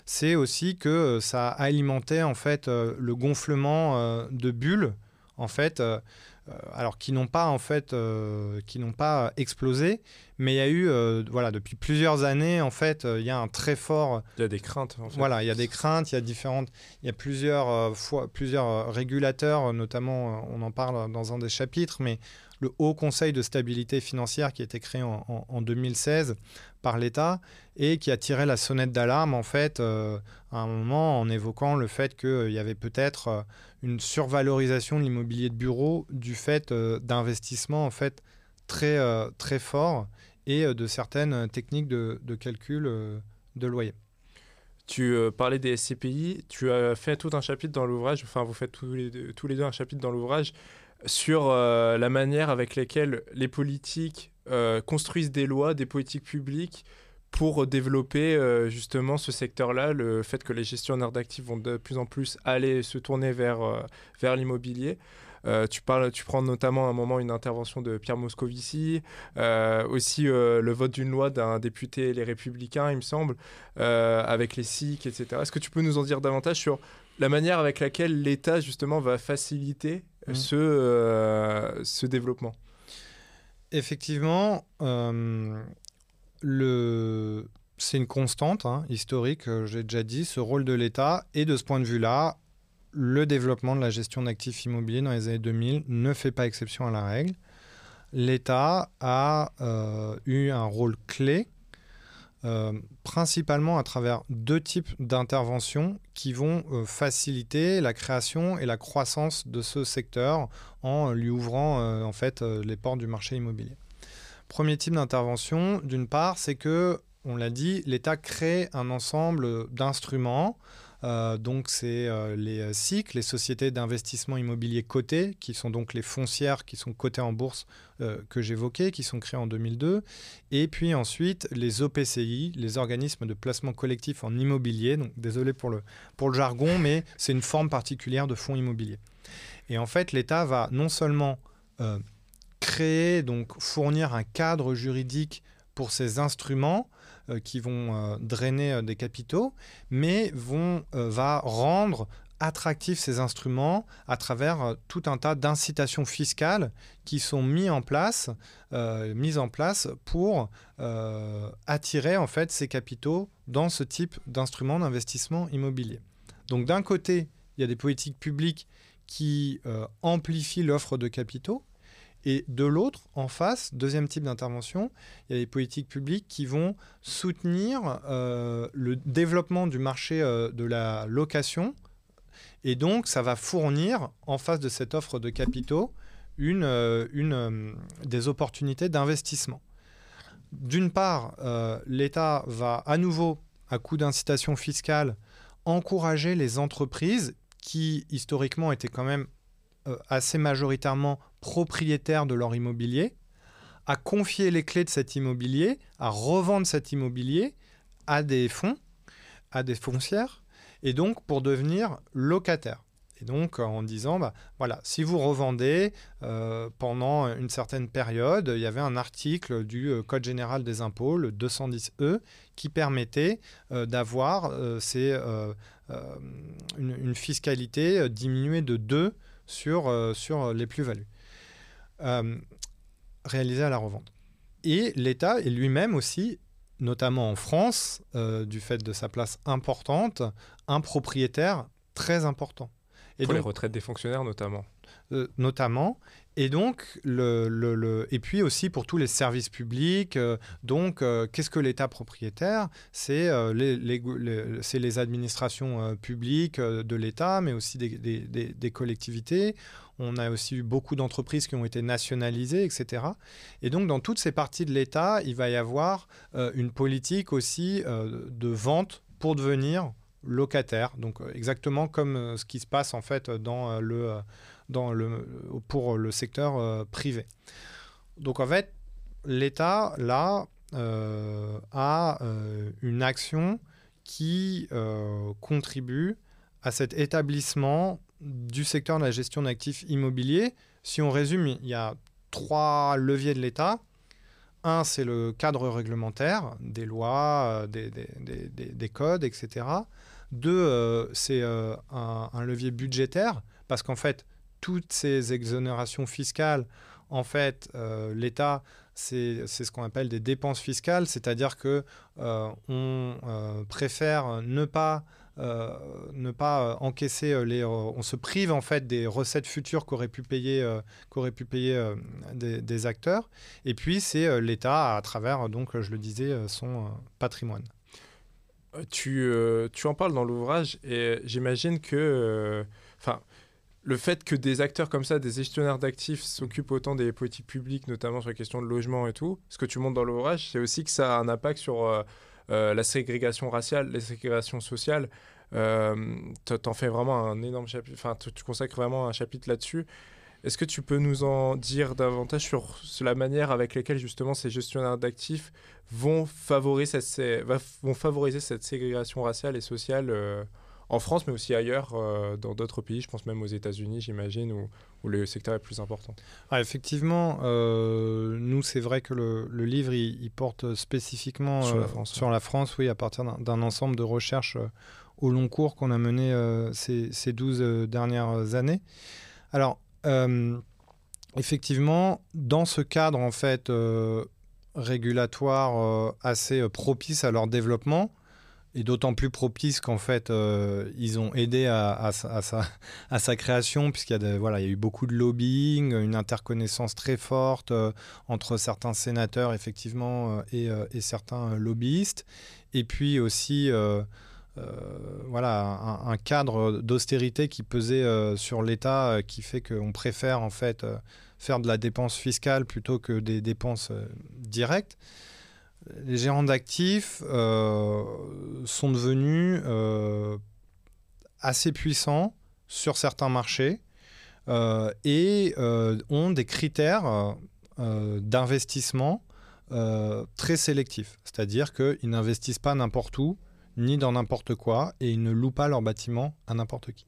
c'est aussi que ça alimentait en fait le gonflement de bulles en fait, euh, euh, alors qui n'ont pas en fait, euh, qui n'ont pas explosé, mais il y a eu, voilà, depuis plusieurs années en fait, il y a un très fort. Il y a des craintes. En fait. Voilà, il y a des craintes, il y a différentes, il y a plusieurs fois, plusieurs régulateurs, notamment, on en parle dans un des chapitres, mais le Haut Conseil de stabilité financière qui a été créé en, 2016 par l'État et qui a tiré la sonnette d'alarme en fait à un moment en évoquant le fait qu'il y avait peut-être une survalorisation de l'immobilier de bureau du fait euh, d'investissements en fait très, euh, très forts et euh, de certaines techniques de, calcul de loyer. Tu parlais des SCPI, tu as fait tout un chapitre dans l'ouvrage, enfin vous faites tous les, deux, tous les deux un chapitre dans l'ouvrage sur la manière avec laquelle les politiques construisent des lois, des politiques publiques pour développer euh, justement ce secteur-là, le fait que les gestionnaires d'actifs vont de plus en plus aller se tourner vers, euh, vers l'immobilier. Euh, tu, parles, tu prends notamment à un moment une intervention de Pierre Moscovici, aussi le vote d'une loi d'un député Les Républicains, il me semble, avec les SIC, etc. Est-ce que tu peux nous en dire davantage sur la manière avec laquelle l'État justement va faciliter mmh. ce, ce développement Effectivement, le... c'est une constante hein, historique, euh, j'ai déjà dit, ce rôle de l'État. Et de ce point de vue-là, le développement de la gestion d'actifs immobiliers dans les années 2000 ne fait pas exception à la règle. L'État a euh, eu un rôle clé, euh, principalement à travers deux types d'interventions qui vont faciliter la création et la croissance de ce secteur en lui ouvrant en fait les portes du marché immobilier. Premier type d'intervention, d'une part, c'est que on l'a dit, l'État crée un ensemble d'instruments euh, donc, c'est euh, les SIC, les sociétés d'investissement immobilier cotées, qui sont donc les foncières qui sont cotées en bourse euh, que j'évoquais, qui sont créées en 2002. Et puis ensuite, les OPCI, les organismes de placement collectif en immobilier. Donc, désolé pour le, jargon, mais c'est une forme particulière de fonds immobiliers. Et en fait, l'État va non seulement créer, donc fournir un cadre juridique pour ces instruments, euh, qui vont euh, drainer euh, des capitaux, mais vont, va rendre attractifs ces instruments à travers tout un tas d'incitations fiscales qui sont mises en place pour attirer en fait ces capitaux dans ce type d'instruments d'investissement immobilier. Donc d'un côté, il y a des politiques publiques qui amplifient l'offre de capitaux, et de l'autre, en face, deuxième type d'intervention, il y a des politiques publiques qui vont soutenir euh, le développement du marché euh, de la location. Et donc, ça va fournir, en face de cette offre de capitaux, une, euh, des opportunités d'investissement. D'une part, l'État va à nouveau, à coup d'incitation fiscale, encourager les entreprises qui, historiquement, étaient quand même assez majoritairement propriétaires de leur immobilier, à confier les clés de cet immobilier, à revendre cet immobilier à des fonds, à des foncières, et donc pour devenir locataire. Et donc en disant, bah, voilà, si vous revendez euh, pendant une certaine période, il y avait un article du euh, Code général des impôts, le 210E, qui permettait euh, d'avoir une, une, fiscalité diminuée de 2 sur, sur les plus-values. Euh, réalisé à la revente. Et l'État est lui-même aussi, notamment en France, euh, du fait de sa place importante, un propriétaire très important. Et Pour les retraites des fonctionnaires notamment. Euh, notamment. Et donc, le, le, et puis aussi pour tous les services publics. donc, qu'est-ce que l'État propriétaire? C'est les, les, les, administrations publiques de l'État, mais aussi des, des, des, collectivités. On a aussi eu beaucoup d'entreprises qui ont été nationalisées, etc. Et donc, dans toutes ces parties de l'État, il va y avoir euh, une politique aussi euh, de vente pour devenir locataire. Donc, euh, exactement comme ce qui se passe en fait pour le secteur privé. Donc, en fait, l'État, là, a une action qui contribue à cet établissement du secteur de la gestion d'actifs immobiliers. Si on résume, il y a trois leviers de l'État. Un, c'est le cadre réglementaire, des lois, euh, des, codes, etc. Deux, euh, c'est euh, un, levier budgétaire, parce qu'en fait, toutes ces exonérations fiscales, en fait, l'État, c'est ce qu'on appelle des dépenses fiscales, c'est-à-dire que on préfère ne pas ne pas euh, encaisser euh, les. on se prive en fait des recettes futures qu'auraient pu payer, pu payer des, acteurs. Et puis c'est l'État à travers, donc je le disais, son patrimoine. Tu, tu en parles dans l'ouvrage et j'imagine que. Enfin le fait que des acteurs comme ça, des gestionnaires d'actifs, s'occupent autant des politiques publiques, notamment sur la question de logement et tout, ce que tu montres dans l'ouvrage, c'est aussi que ça a un impact sur euh, la ségrégation raciale, la ségrégation sociale. Euh, tu en fais vraiment un énorme chapitre, enfin, tu, consacres vraiment un chapitre là-dessus. Est-ce que tu peux nous en dire davantage sur, la manière avec laquelle justement ces gestionnaires d'actifs vont favoriser cette, vont favoriser cette ségrégation raciale et sociale euh, en France, mais aussi ailleurs, euh, dans d'autres pays, je pense même aux États-Unis, j'imagine, où, où, le secteur est plus important. Ah, effectivement, euh, nous, c'est vrai que le, livre, il, porte spécifiquement sur, la euh, France, sur la France, oui, à partir d'un ensemble de recherches au long cours qu'on a mené ces, ces 12 dernières années. Alors, effectivement, dans ce cadre, en fait, régulatoire assez propice à leur développement, et d'autant plus propice qu'en fait, euh, ils ont aidé à, sa, création, puisqu'il y, a voilà, il y a eu beaucoup de lobbying, une interconnaissance très forte euh, entre certains sénateurs, effectivement, euh, et, certains lobbyistes. Et puis aussi, voilà, un, un cadre d'austérité qui pesait sur l'État, qui fait qu'on préfère, en fait, faire de la dépense fiscale plutôt que des dépenses directes. Les gérants d'actifs sont devenus assez puissants sur certains marchés et ont des critères d'investissement très sélectifs. C'est-à-dire qu'ils n'investissent pas n'importe où, ni dans n'importe quoi, et ils ne louent pas leur bâtiment à n'importe qui.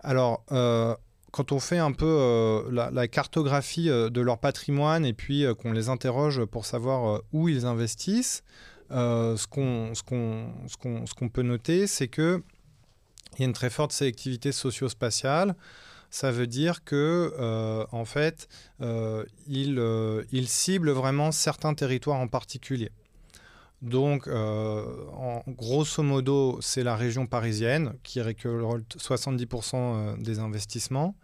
Alors, euh, quand on fait un peu euh, la, cartographie euh, de leur patrimoine et puis qu'on les interroge pour savoir où ils investissent, ce qu'on peut noter, c'est qu'il y a une très forte sélectivité socio-spatiale. Ça veut dire que, en fait, ils ciblent vraiment certains territoires en particulier. Donc, euh, grosso modo, c'est la région parisienne qui récolte 70% euh, des investissements.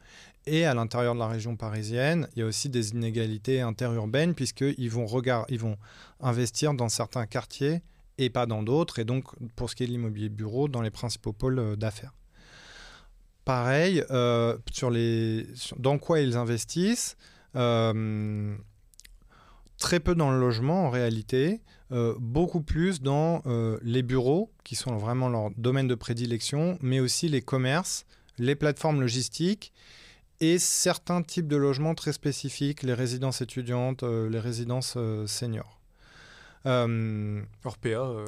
Et à l'intérieur de la région parisienne, il y a aussi des inégalités interurbaines puisqu'ils vont, investir dans certains quartiers et pas dans d'autres. Et donc, pour ce qui est de l'immobilier bureau, dans les principaux pôles euh, d'affaires. Pareil, dans quoi ils investissent Très peu dans le logement en réalité. Euh, beaucoup plus dans euh, les bureaux, qui sont vraiment leur domaine de prédilection, mais aussi les commerces, les plateformes logistiques et certains types de logements très spécifiques, les résidences étudiantes, euh, les résidences seniors. Orpea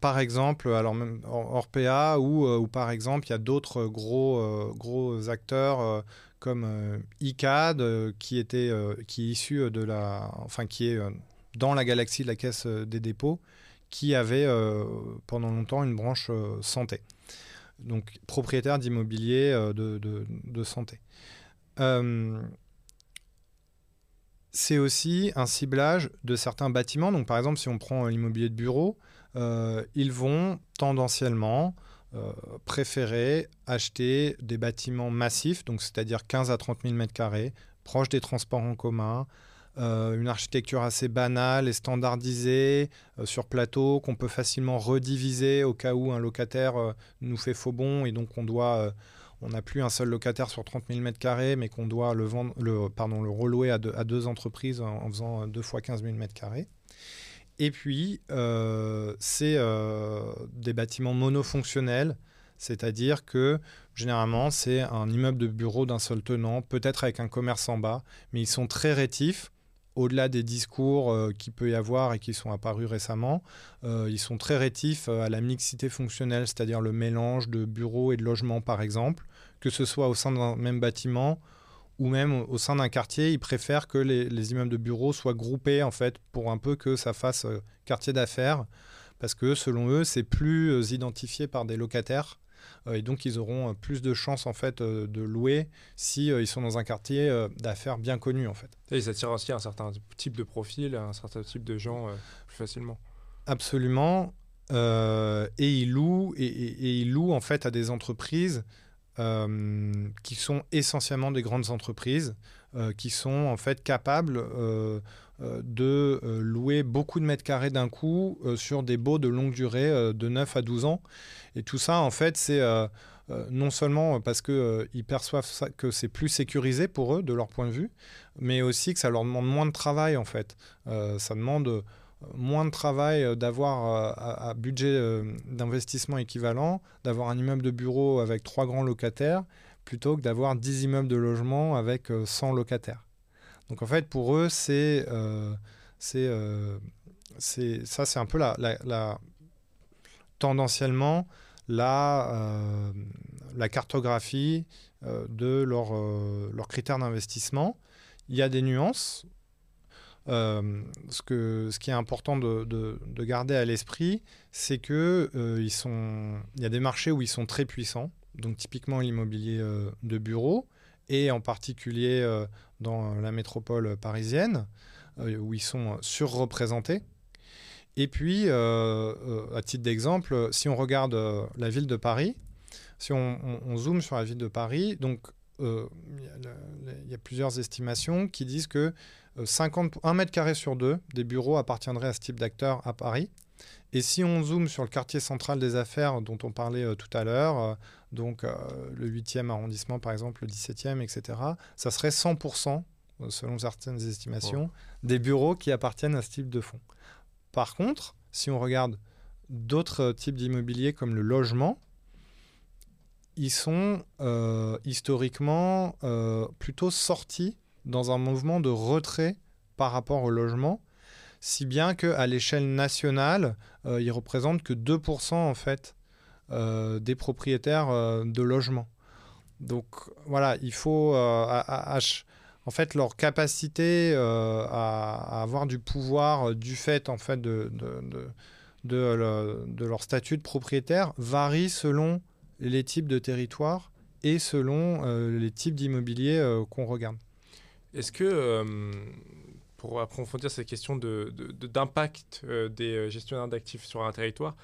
par exemple, alors même Orpea ou, ou par exemple, il y a d'autres gros, gros acteurs comme ICAD qui était qui est issu de la enfin qui est dans la galaxie de la Caisse euh, des dépôts qui avait euh, pendant longtemps une branche euh, santé. Donc propriétaire d'immobilier de, santé. c'est aussi un ciblage de certains bâtiments. Donc, par exemple, si on prend l'immobilier de bureau, ils vont tendanciellement préférer acheter des bâtiments massifs, donc c'est-à-dire 15 à 30 000 m2, proches des transports en commun, euh, une architecture assez banale et standardisée euh, sur plateau qu'on peut facilement rediviser au cas où un locataire euh, nous fait faux bon et donc on doit on n'a plus un seul locataire sur 30 000 m2, mais qu'on doit le, vendre, le, pardon, le relouer à, à deux entreprises en, faisant deux fois 15 000 m2. Et puis, c'est des bâtiments monofonctionnels, c'est-à-dire que généralement, c'est un immeuble de bureau d'un seul tenant, peut-être avec un commerce en bas, mais ils sont très rétifs au-delà des discours euh, qu'il peut y avoir et qui sont apparus récemment, euh, ils sont très rétifs euh, à la mixité fonctionnelle, c'est-à-dire le mélange de bureaux et de logements, par exemple, que ce soit au sein d'un même bâtiment ou même au sein d'un quartier, ils préfèrent que les, immeubles de bureaux soient groupés, en fait, pour un peu que ça fasse quartier d'affaires, parce que selon eux, c'est plus identifié par des locataires euh, et donc ils auront euh, plus de chances en fait euh, de louer si ils sont dans un quartier d'affaires bien connu en fait. Et ils attirent aussi un certain type de profil, un certain type de gens plus facilement. Absolument. et ils louent et, ils louent en fait à des entreprises qui sont essentiellement des grandes entreprises qui sont en fait capables de louer beaucoup de mètres carrés d'un coup sur des baux de longue durée de 9 à 12 ans et tout ça, en fait, c'est euh, euh, non seulement parce qu'ils euh, perçoivent que c'est plus sécurisé pour eux, de leur point de vue, mais aussi que ça leur demande moins de travail, en fait. ça demande moins de travail d'avoir à, budget d'investissement équivalent, d'avoir un immeuble de bureau avec trois grands locataires, plutôt que d'avoir 10 immeubles de logement avec 100 locataires. Donc en fait, pour eux, c'est... c'est ça, c'est un peu la, tendanciellement la, euh, cartographie euh, de leurs euh, critères d'investissement. Il y a des nuances. ce, que, qui est important de, de, garder à l'esprit, c'est il y a des marchés où ils sont très puissants, donc typiquement l'immobilier de bureau, et en particulier dans la métropole parisienne, où ils sont surreprésentés. Et puis, euh, euh, à titre d'exemple, si on regarde euh, la ville de Paris, si on, zoome sur la ville de Paris, donc il y, a plusieurs estimations qui disent que 50, 1 mètre carré sur deux des bureaux appartiendraient à ce type d'acteurs à Paris. Et si on zoome sur le quartier central des affaires dont on parlait tout à l'heure, donc le 8e arrondissement par exemple, le 17e, etc., ça serait 100% selon certaines estimations, des bureaux qui appartiennent à ce type de fonds. Par contre, si on regarde d'autres types d'immobilier comme le logement, ils sont euh, historiquement euh, plutôt sortis dans un mouvement de retrait par rapport au logement, si bien qu'à l'échelle nationale, euh, ils représentent que 2% en fait des propriétaires de logements. Donc voilà, il faut en fait leur capacité à, avoir du pouvoir du fait en fait de, de leur statut de propriétaire varie selon les types de territoires et selon euh, les types d'immobilier euh, qu'on regarde. Est-ce que, euh, pour approfondir cette question d'impact de, de, des gestionnaires d'actifs sur un territoire,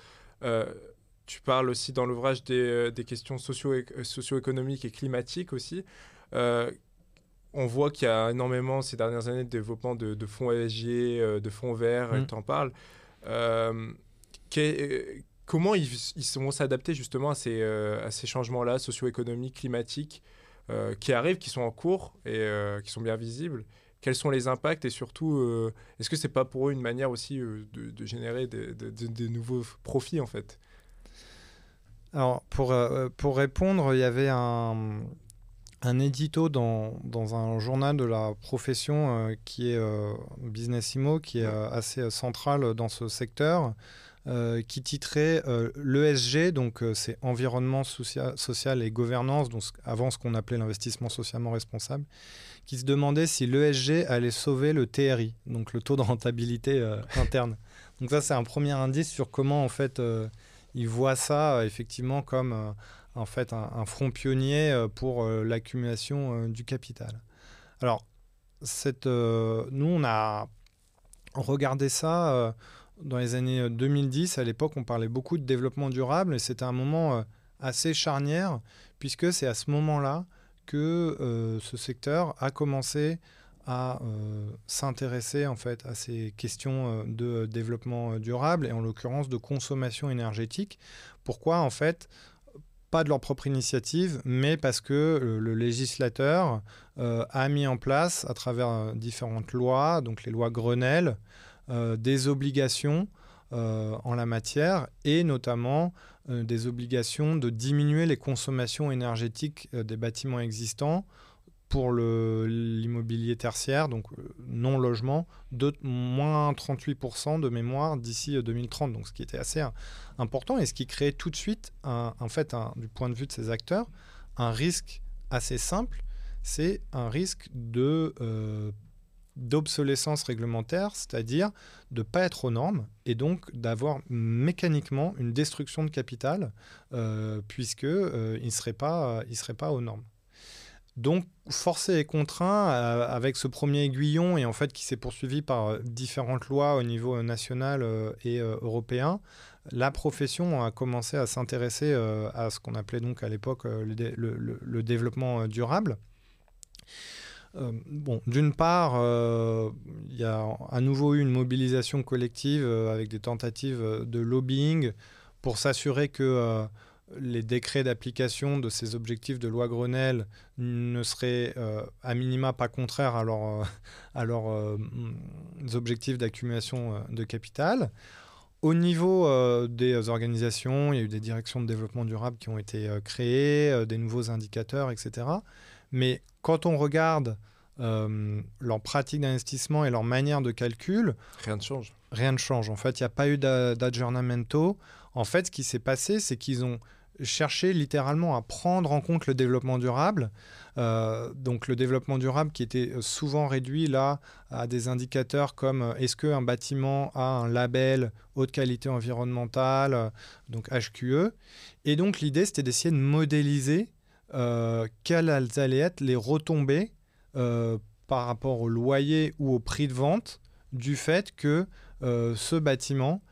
tu parles aussi dans l'ouvrage des, des, questions socio-économiques et climatiques aussi. on voit qu'il y a énormément ces dernières années de développement de, fonds ESG, de fonds verts, mmh. tu en parles comment ils, vont s'adapter justement à ces, euh, ces changements-là, socio-économiques, climatiques, euh, qui arrivent, qui sont en cours et euh, qui sont bien visibles Quels sont les impacts et surtout, est-ce que c'est pas pour eux une manière aussi de, générer des nouveaux profits en fait? Alors, pour, pour répondre, il y avait un, édito dans, un journal de la profession qui est Businessimo, qui est assez central dans ce secteur. Euh, qui titrait euh, l'ESG, donc euh, c'est environnement social et gouvernance, donc avant ce qu'on appelait l'investissement socialement responsable, qui se demandait si l'ESG allait sauver le TRI, donc le taux de rentabilité interne. Donc ça c'est un premier indice sur comment en fait ils voient ça effectivement comme en fait un, front pionnier pour l'accumulation du capital. Alors cette, nous on a regardé ça dans les années 2010, euh, à l'époque, on parlait beaucoup de développement durable et c'était un moment euh, assez charnière puisque c'est à ce moment-là que euh, ce secteur a commencé à s'intéresser en fait à ces questions de développement durable et en l'occurrence de consommation énergétique. Pourquoi en fait pas de leur propre initiative, mais parce que le législateur a mis en place à travers différentes lois, donc les lois Grenelle, euh, des obligations euh, en la matière et notamment euh, des obligations de diminuer les consommations énergétiques des bâtiments existants pour l'immobilier tertiaire, donc non logement, de moins 38% de mémoire d'ici 2030, donc ce qui était assez important et ce qui créait tout de suite, en fait, du point de vue de ces acteurs, un risque assez simple, c'est un risque de d'obsolescence réglementaire, c'est-à-dire de ne pas être aux normes et donc d'avoir mécaniquement une destruction de capital euh, puisque euh, ne serait pas, il serait pas aux normes. Donc forcé et contraint euh, avec ce premier aiguillon et en fait qui s'est poursuivi par différentes lois au niveau national et européen, la profession a commencé à s'intéresser à ce qu'on appelait donc à l'époque le, développement durable. Euh, bon, d'une part, euh, il y a à nouveau eu une mobilisation collective euh, avec des tentatives de lobbying pour s'assurer que les décrets d'application de ces objectifs de loi Grenelle ne seraient à minima pas contraires à, à leurs objectifs d'accumulation de capital. Au niveau des organisations, il y a eu des directions de développement durable qui ont été créées, des nouveaux indicateurs, etc. Mais quand on regarde euh, leur pratique d'investissement et leur manière de calcul, rien ne change. Rien ne change. En fait, il n'y a pas eu d'aggiornamento. En fait, ce qui s'est passé, c'est qu'ils ont cherché littéralement à prendre en compte le développement durable. Euh, donc le développement durable qui était souvent réduit là à des indicateurs comme euh, est-ce qu'un bâtiment a un label haute qualité environnementale, donc HQE. Et donc l'idée c'était d'essayer de modéliser euh, quelles allaient être les retombées euh, par rapport au loyer ou au prix de vente du fait que euh, ce bâtiment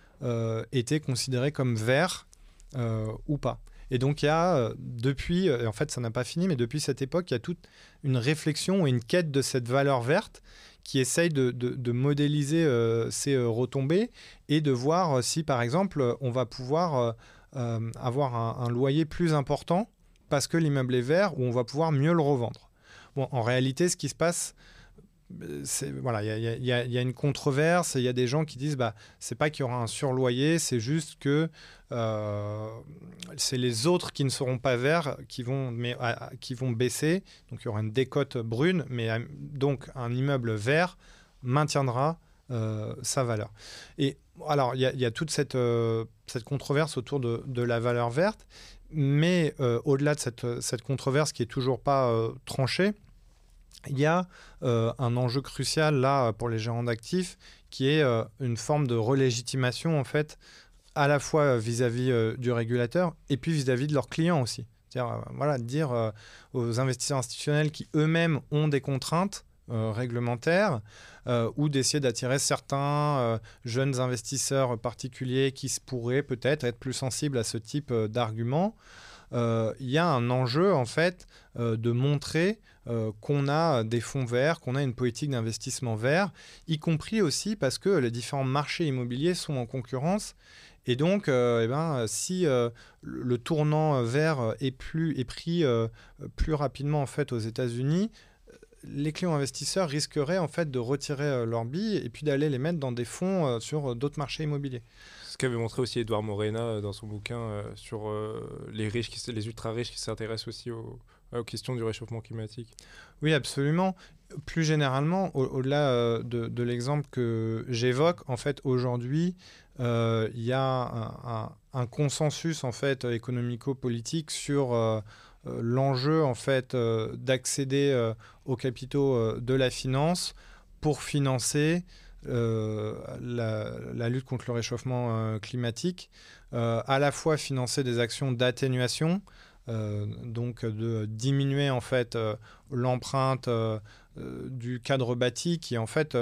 était considéré comme vert ou pas. Et donc il y a depuis, en fait ça n'a pas fini, mais depuis cette époque, il y a toute une réflexion et une quête de cette valeur verte qui essaye de, modéliser ces retombées et de voir si par exemple on va pouvoir avoir un, loyer plus important parce que l'immeuble est vert ou on va pouvoir mieux le revendre. Bon, en réalité, ce qui se passe, voilà, il y, a une controverse. Il y a des gens qui disent, bah, c'est pas qu'il y aura un surloyer, c'est juste que euh, c'est les autres qui ne seront pas verts qui vont, mais, qui vont baisser. Donc il y aura une décote brune, mais euh, donc un immeuble vert maintiendra euh, sa valeur. Et alors il y, a toute cette, controverse autour de, la valeur verte, mais au-delà de cette, cette, controverse qui est toujours pas tranchée, il y a euh, un enjeu crucial là pour les gérants d'actifs qui est euh, une forme de relégitimation en fait à la fois vis-à-vis euh, du régulateur et puis vis-à-vis de leurs clients aussi. C'est-à-dire voilà, dire aux investisseurs institutionnels qui eux-mêmes ont des contraintes réglementaires ou d'essayer d'attirer certains jeunes investisseurs particuliers qui pourraient peut-être être plus sensibles à ce type d'arguments. Il y a un enjeu en fait de montrer euh, qu'on a des fonds verts, qu'on a une politique d'investissement vert, y compris aussi parce que les différents marchés immobiliers sont en concurrence. Et donc, euh, eh ben, si euh, le tournant vert est, plus, pris plus rapidement en fait, aux États-Unis, les clients investisseurs risqueraient en fait de retirer leurs billes et puis d'aller les mettre dans des fonds sur d'autres marchés immobiliers. Ce qu'avait montré aussi Edouard Morena dans son bouquin sur les riches, les ultra riches qui s'intéressent aussi aux, aux questions du réchauffement climatique. Oui, absolument. Plus généralement, au-delà euh, de, l'exemple que j'évoque, en fait, aujourd'hui, euh, il y a un, consensus en fait économico-politique sur euh, l'enjeu en fait d'accéder aux capitaux de la finance pour financer la, lutte contre le réchauffement climatique, à la fois financer des actions d'atténuation, euh, donc de diminuer en fait euh, l'empreinte euh, du cadre bâti qui en fait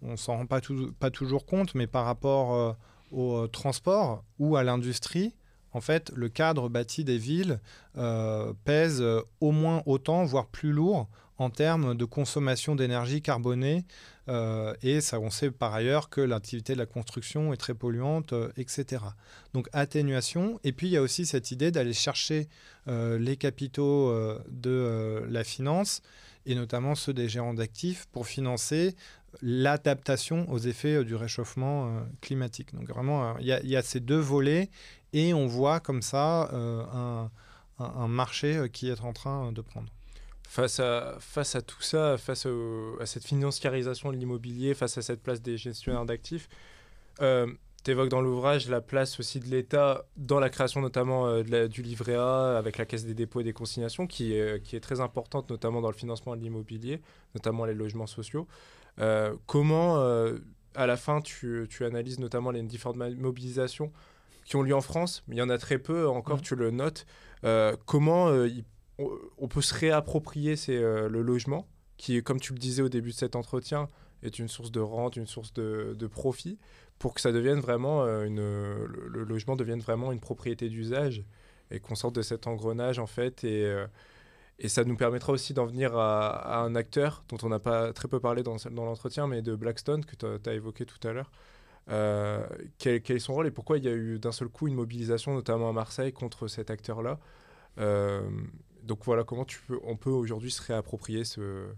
on s'en rend pas, toujours compte, mais par rapport au transport ou à l'industrie, en fait, le cadre bâti des villes pèse au moins autant, voire plus lourd, en termes de consommation d'énergie carbonée. Euh, et on sait par ailleurs que l'activité de la construction est très polluante, euh, etc. Donc atténuation. Et puis il y a aussi cette idée d'aller chercher euh, les capitaux de la finance, et notamment ceux des gérants d'actifs, pour financer l'adaptation aux effets du réchauffement climatique. Donc vraiment, il y, a ces deux volets, et on voit comme ça un marché qui est en train de prendre. Face à, face à tout ça, face à cette financiarisation de l'immobilier, face à cette place des gestionnaires d'actifs, euh, tu évoques dans l'ouvrage la place aussi de l'État dans la création notamment euh, du livret A avec la Caisse des dépôts et des consignations qui est, qui est très importante notamment dans le financement de l'immobilier, notamment les logements sociaux. Euh, comment, à la fin, tu, tu, analyses notamment les différentes mobilisations qui ont lieu en France, mais il y en a très peu encore, mmh. tu le notes. comment ils on, peut se réapproprier euh, le logement, qui, comme tu le disais au début de cet entretien, est une source de rente, une source de, profit, pour que ça devienne vraiment euh, une, le, logement devienne vraiment une propriété d'usage et qu'on sorte de cet engrenage en fait et, euh, et ça nous permettra aussi d'en venir à, un acteur dont on n'a pas très peu parlé dans, dans l'entretien, mais de Blackstone que tu as, évoqué tout à l'heure. Quel, quel, est son rôle et pourquoi il y a eu d'un seul coup une mobilisation, notamment à Marseille, contre cet acteur-là donc voilà comment on peut aujourd'hui se réapproprier le,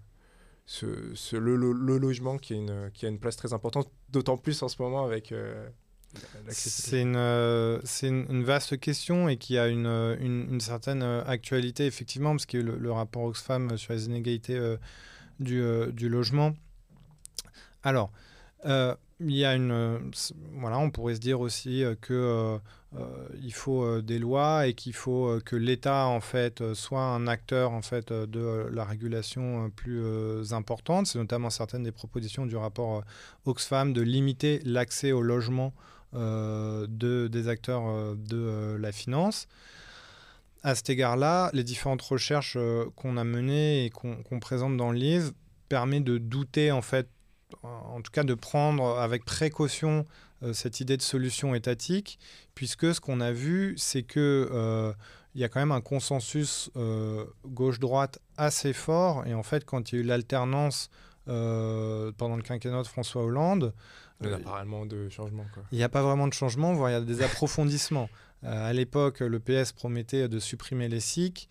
logement qui, a une place très importante, d'autant plus en ce moment avec euh, C'est une, euh, vaste question et qui a une, une, certaine actualité, effectivement, parce que le, le rapport Oxfam sur les inégalités du, du, logement. Alors, il y a une. voilà, on pourrait se dire aussi que euh, il faut euh, des lois et qu'il faut euh, que l'État en fait soit un acteur en fait de la régulation plus importante. C'est notamment certaines des propositions du rapport Oxfam de limiter l'accès au logement de, des acteurs de la finance. À cet égard-là, les différentes recherches qu'on a menées et qu'on présente dans le livre permettent de douter en fait en tout cas de prendre avec précaution euh, cette idée de solution étatique, puisque ce qu'on a vu, c'est que euh, il y a quand même un consensus euh, gauche-droite assez fort. Et en fait, quand il y a eu l'alternance pendant le quinquennat de François Hollande, il n'y a pas vraiment de changement. Il n'y a pas vraiment de changement, voire il y a des approfondissements. à l'époque, le PS promettait de supprimer les SIC.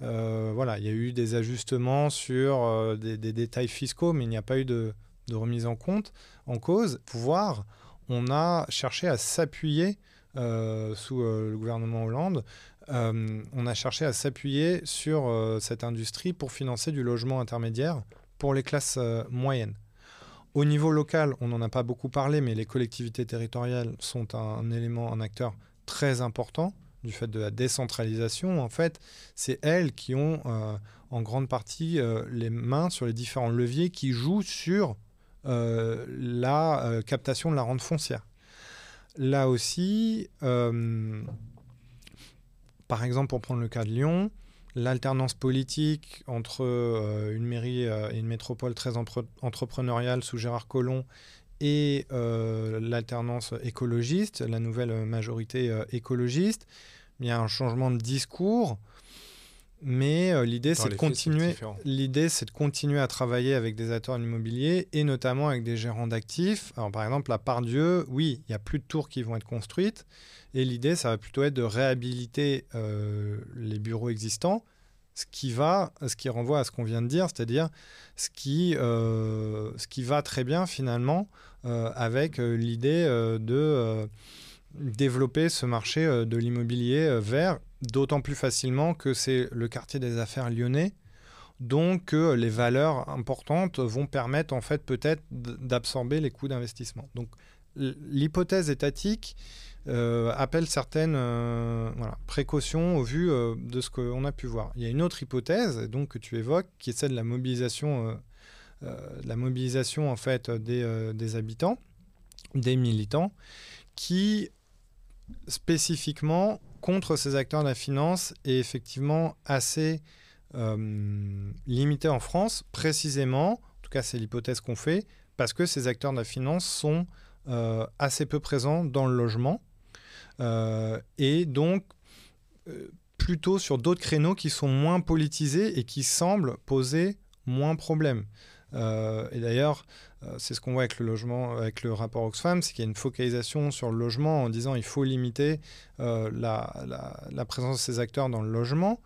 voilà, il y a eu des ajustements sur des, détails fiscaux, mais il n'y a pas eu de, de, remise en compte, en cause. Pouvoir, on a cherché à s'appuyer sous le gouvernement Hollande on a cherché à s'appuyer sur cette industrie pour financer du logement intermédiaire pour les classes moyennes. Au niveau local, on n'en a pas beaucoup parlé, mais les collectivités territoriales sont un, élément, un acteur très important du fait de la décentralisation. En fait, c'est elles qui ont euh, en grande partie euh, les mains sur les différents leviers qui jouent sur euh, la captation de la rente foncière. Là aussi, par exemple, pour prendre le cas de Lyon, l'alternance politique entre euh, une mairie euh, et une métropole très entrepreneuriale sous Gérard Collomb et euh, l'alternance écologiste, la nouvelle majorité écologiste. Il y a un changement de discours, mais l'idée c'est de continuer. L'idée c'est de continuer à travailler avec des acteurs de l'immobilier et notamment avec des gérants d'actifs. Alors par exemple, à Dieu, oui, il n'y a plus de tours qui vont être construites, et l'idée, ça va plutôt être de réhabiliter euh, les bureaux existants, ce qui va, ce qui renvoie à ce qu'on vient de dire, c'est-à-dire ce qui, euh, ce qui va très bien finalement euh, avec l'idée de développer ce marché de l'immobilier vert, d'autant plus facilement que c'est le quartier des affaires lyonnais. Donc les valeurs importantes vont permettre en fait peut-être d'absorber les coûts d'investissement. Donc l'hypothèse étatique, euh, appelle certaines euh, précautions au vu euh, de ce qu'on a pu voir. Il y a une autre hypothèse donc, que tu évoques, qui est celle de la mobilisation, la mobilisation en fait, des, habitants, des militants, qui spécifiquement contre ces acteurs de la finance est effectivement assez limité en France, précisément, en tout cas c'est l'hypothèse qu'on fait, parce que ces acteurs de la finance sont assez peu présents dans le logement euh, et donc euh, plutôt sur d'autres créneaux qui sont moins politisés et qui semblent poser moins problème. Euh, et d'ailleurs, c'est ce qu'on voit avec le logement, avec le rapport Oxfam, c'est qu'il y a une focalisation sur le logement en disant il faut limiter la, la, présence de ces acteurs dans le logement.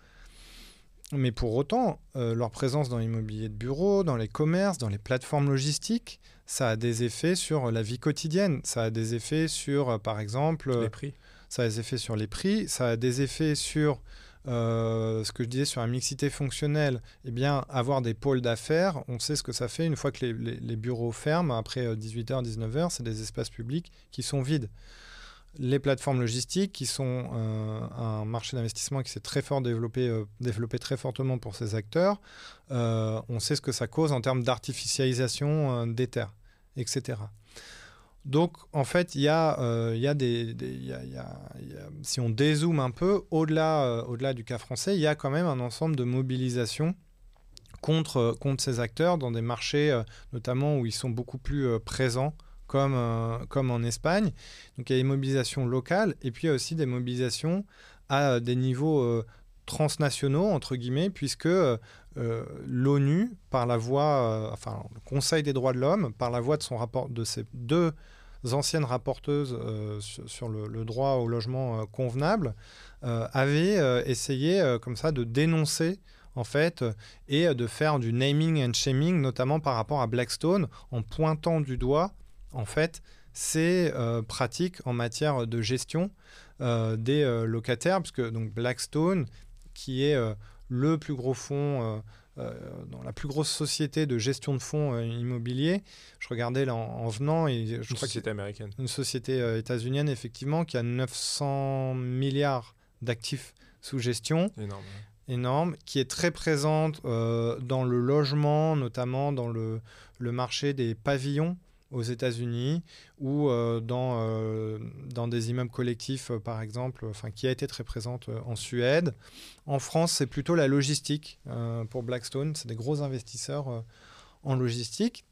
Mais pour autant, leur présence dans l'immobilier de bureau, dans les commerces, dans les plateformes logistiques, ça a des effets sur la vie quotidienne. Ça a des effets sur, par exemple, les prix ça a des effets sur les prix, ça a des effets sur euh, ce que je disais sur la mixité fonctionnelle, eh bien, avoir des pôles d'affaires, on sait ce que ça fait une fois que les, bureaux ferment, après 18h, euh, 19h, c'est des espaces publics qui sont vides. Les plateformes logistiques, qui sont euh, un marché d'investissement qui s'est très fort développé, développé très fortement pour ces acteurs, on sait ce que ça cause en termes d'artificialisation des terres, etc. Donc, en fait, il y a, des, si on dézoome un peu, au-delà, euh, au-delà du cas français, il y a quand même un ensemble de mobilisations contre, contre ces acteurs dans des marchés, euh, notamment où ils sont beaucoup plus euh, présents, comme, comme en Espagne. Donc, il y a des mobilisations locales et puis il y a aussi des mobilisations à des niveaux transnationaux, entre guillemets, puisque l'ONU, par la voix, enfin, le Conseil des droits de l'homme, par la voix de son rapport, de ces deux anciennes rapporteuses euh, sur, le, droit au logement euh, convenable euh, avaient essayé comme ça de dénoncer en fait, et de faire du naming and shaming, notamment par rapport à Blackstone, en pointant du doigt, en fait, ces pratiques en matière de gestion des locataires, puisque donc Blackstone, qui est le plus gros fonds dans la plus grosse société de gestion de fonds euh, immobiliers. Je regardais là en, venant. Et je une crois société américaine. Une société euh, états-unienne, effectivement, qui a 900 milliards d'actifs sous gestion. Énorme. Énorme, qui est très présente dans le logement, notamment dans le, le marché des pavillons aux États-Unis ou euh, dans, euh, dans des immeubles collectifs, euh, par exemple, enfin, qui a été très présente en Suède. En France, c'est plutôt la logistique pour Blackstone. C'est des gros investisseurs en logistique.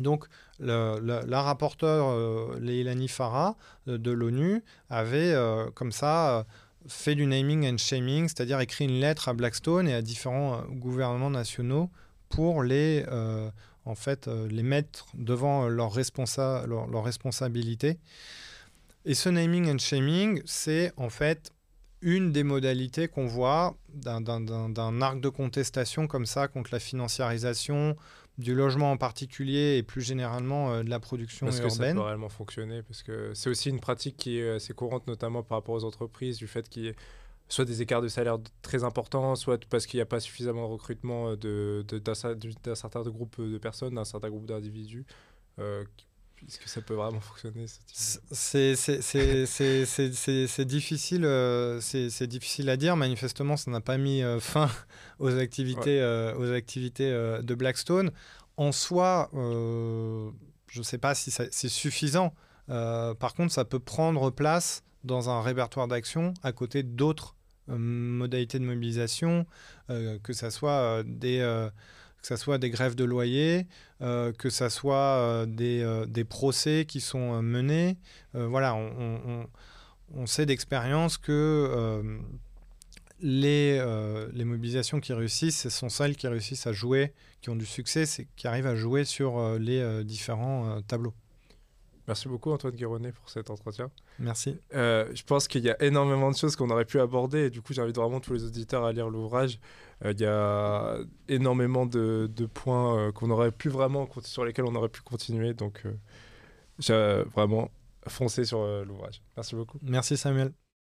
Donc, la rapporteure Leilani Farah de l'ONU avait comme ça fait du naming and shaming, c'est-à-dire écrit une lettre à Blackstone et à différents gouvernements nationaux pour les en fait, euh, les mettre devant leur, responsa leur, responsabilité. Et ce naming and shaming, c'est en fait une des modalités qu'on voit d'un arc de contestation comme ça contre la financiarisation du logement en particulier et plus généralement euh, de la production urbaine. Parce que ça peut réellement fonctionner parce que c'est aussi une pratique qui est assez courante notamment par rapport aux entreprises du fait qu'il y ait soit des écarts de salaire très importants, soit parce qu'il n'y a pas suffisamment de recrutement d'un de, d'un certain groupe de personnes, d'un certain groupe d'individus euh, est-ce que ça peut vraiment fonctionner C'est difficile, euh, c'est difficile à dire. Manifestement, ça n'a pas mis euh, fin aux activités, euh, aux activités de Blackstone. En soi, je ne sais pas si c'est suffisant. par contre, ça peut prendre place dans un répertoire d'action à côté d'autres modalités de mobilisation, que ce soit des que ce soit des grèves de loyer, euh, que ce soit euh, des, euh, procès qui sont menés. voilà, on, on, sait d'expérience que les, les, mobilisations qui réussissent, ce sont celles qui réussissent à jouer, qui ont du succès, qui arrivent à jouer sur les différents tableaux. Merci beaucoup Antoine Guéronnet pour cet entretien. Merci. je pense qu'il y a énormément de choses qu'on aurait pu aborder et du coup j'invite vraiment tous les auditeurs à lire l'ouvrage. Euh, il y a énormément de, points euh, qu'on aurait pu vraiment, sur lesquels on aurait pu continuer. Donc, euh, j'ai vraiment foncé sur l'ouvrage. Merci beaucoup. Merci Samuel.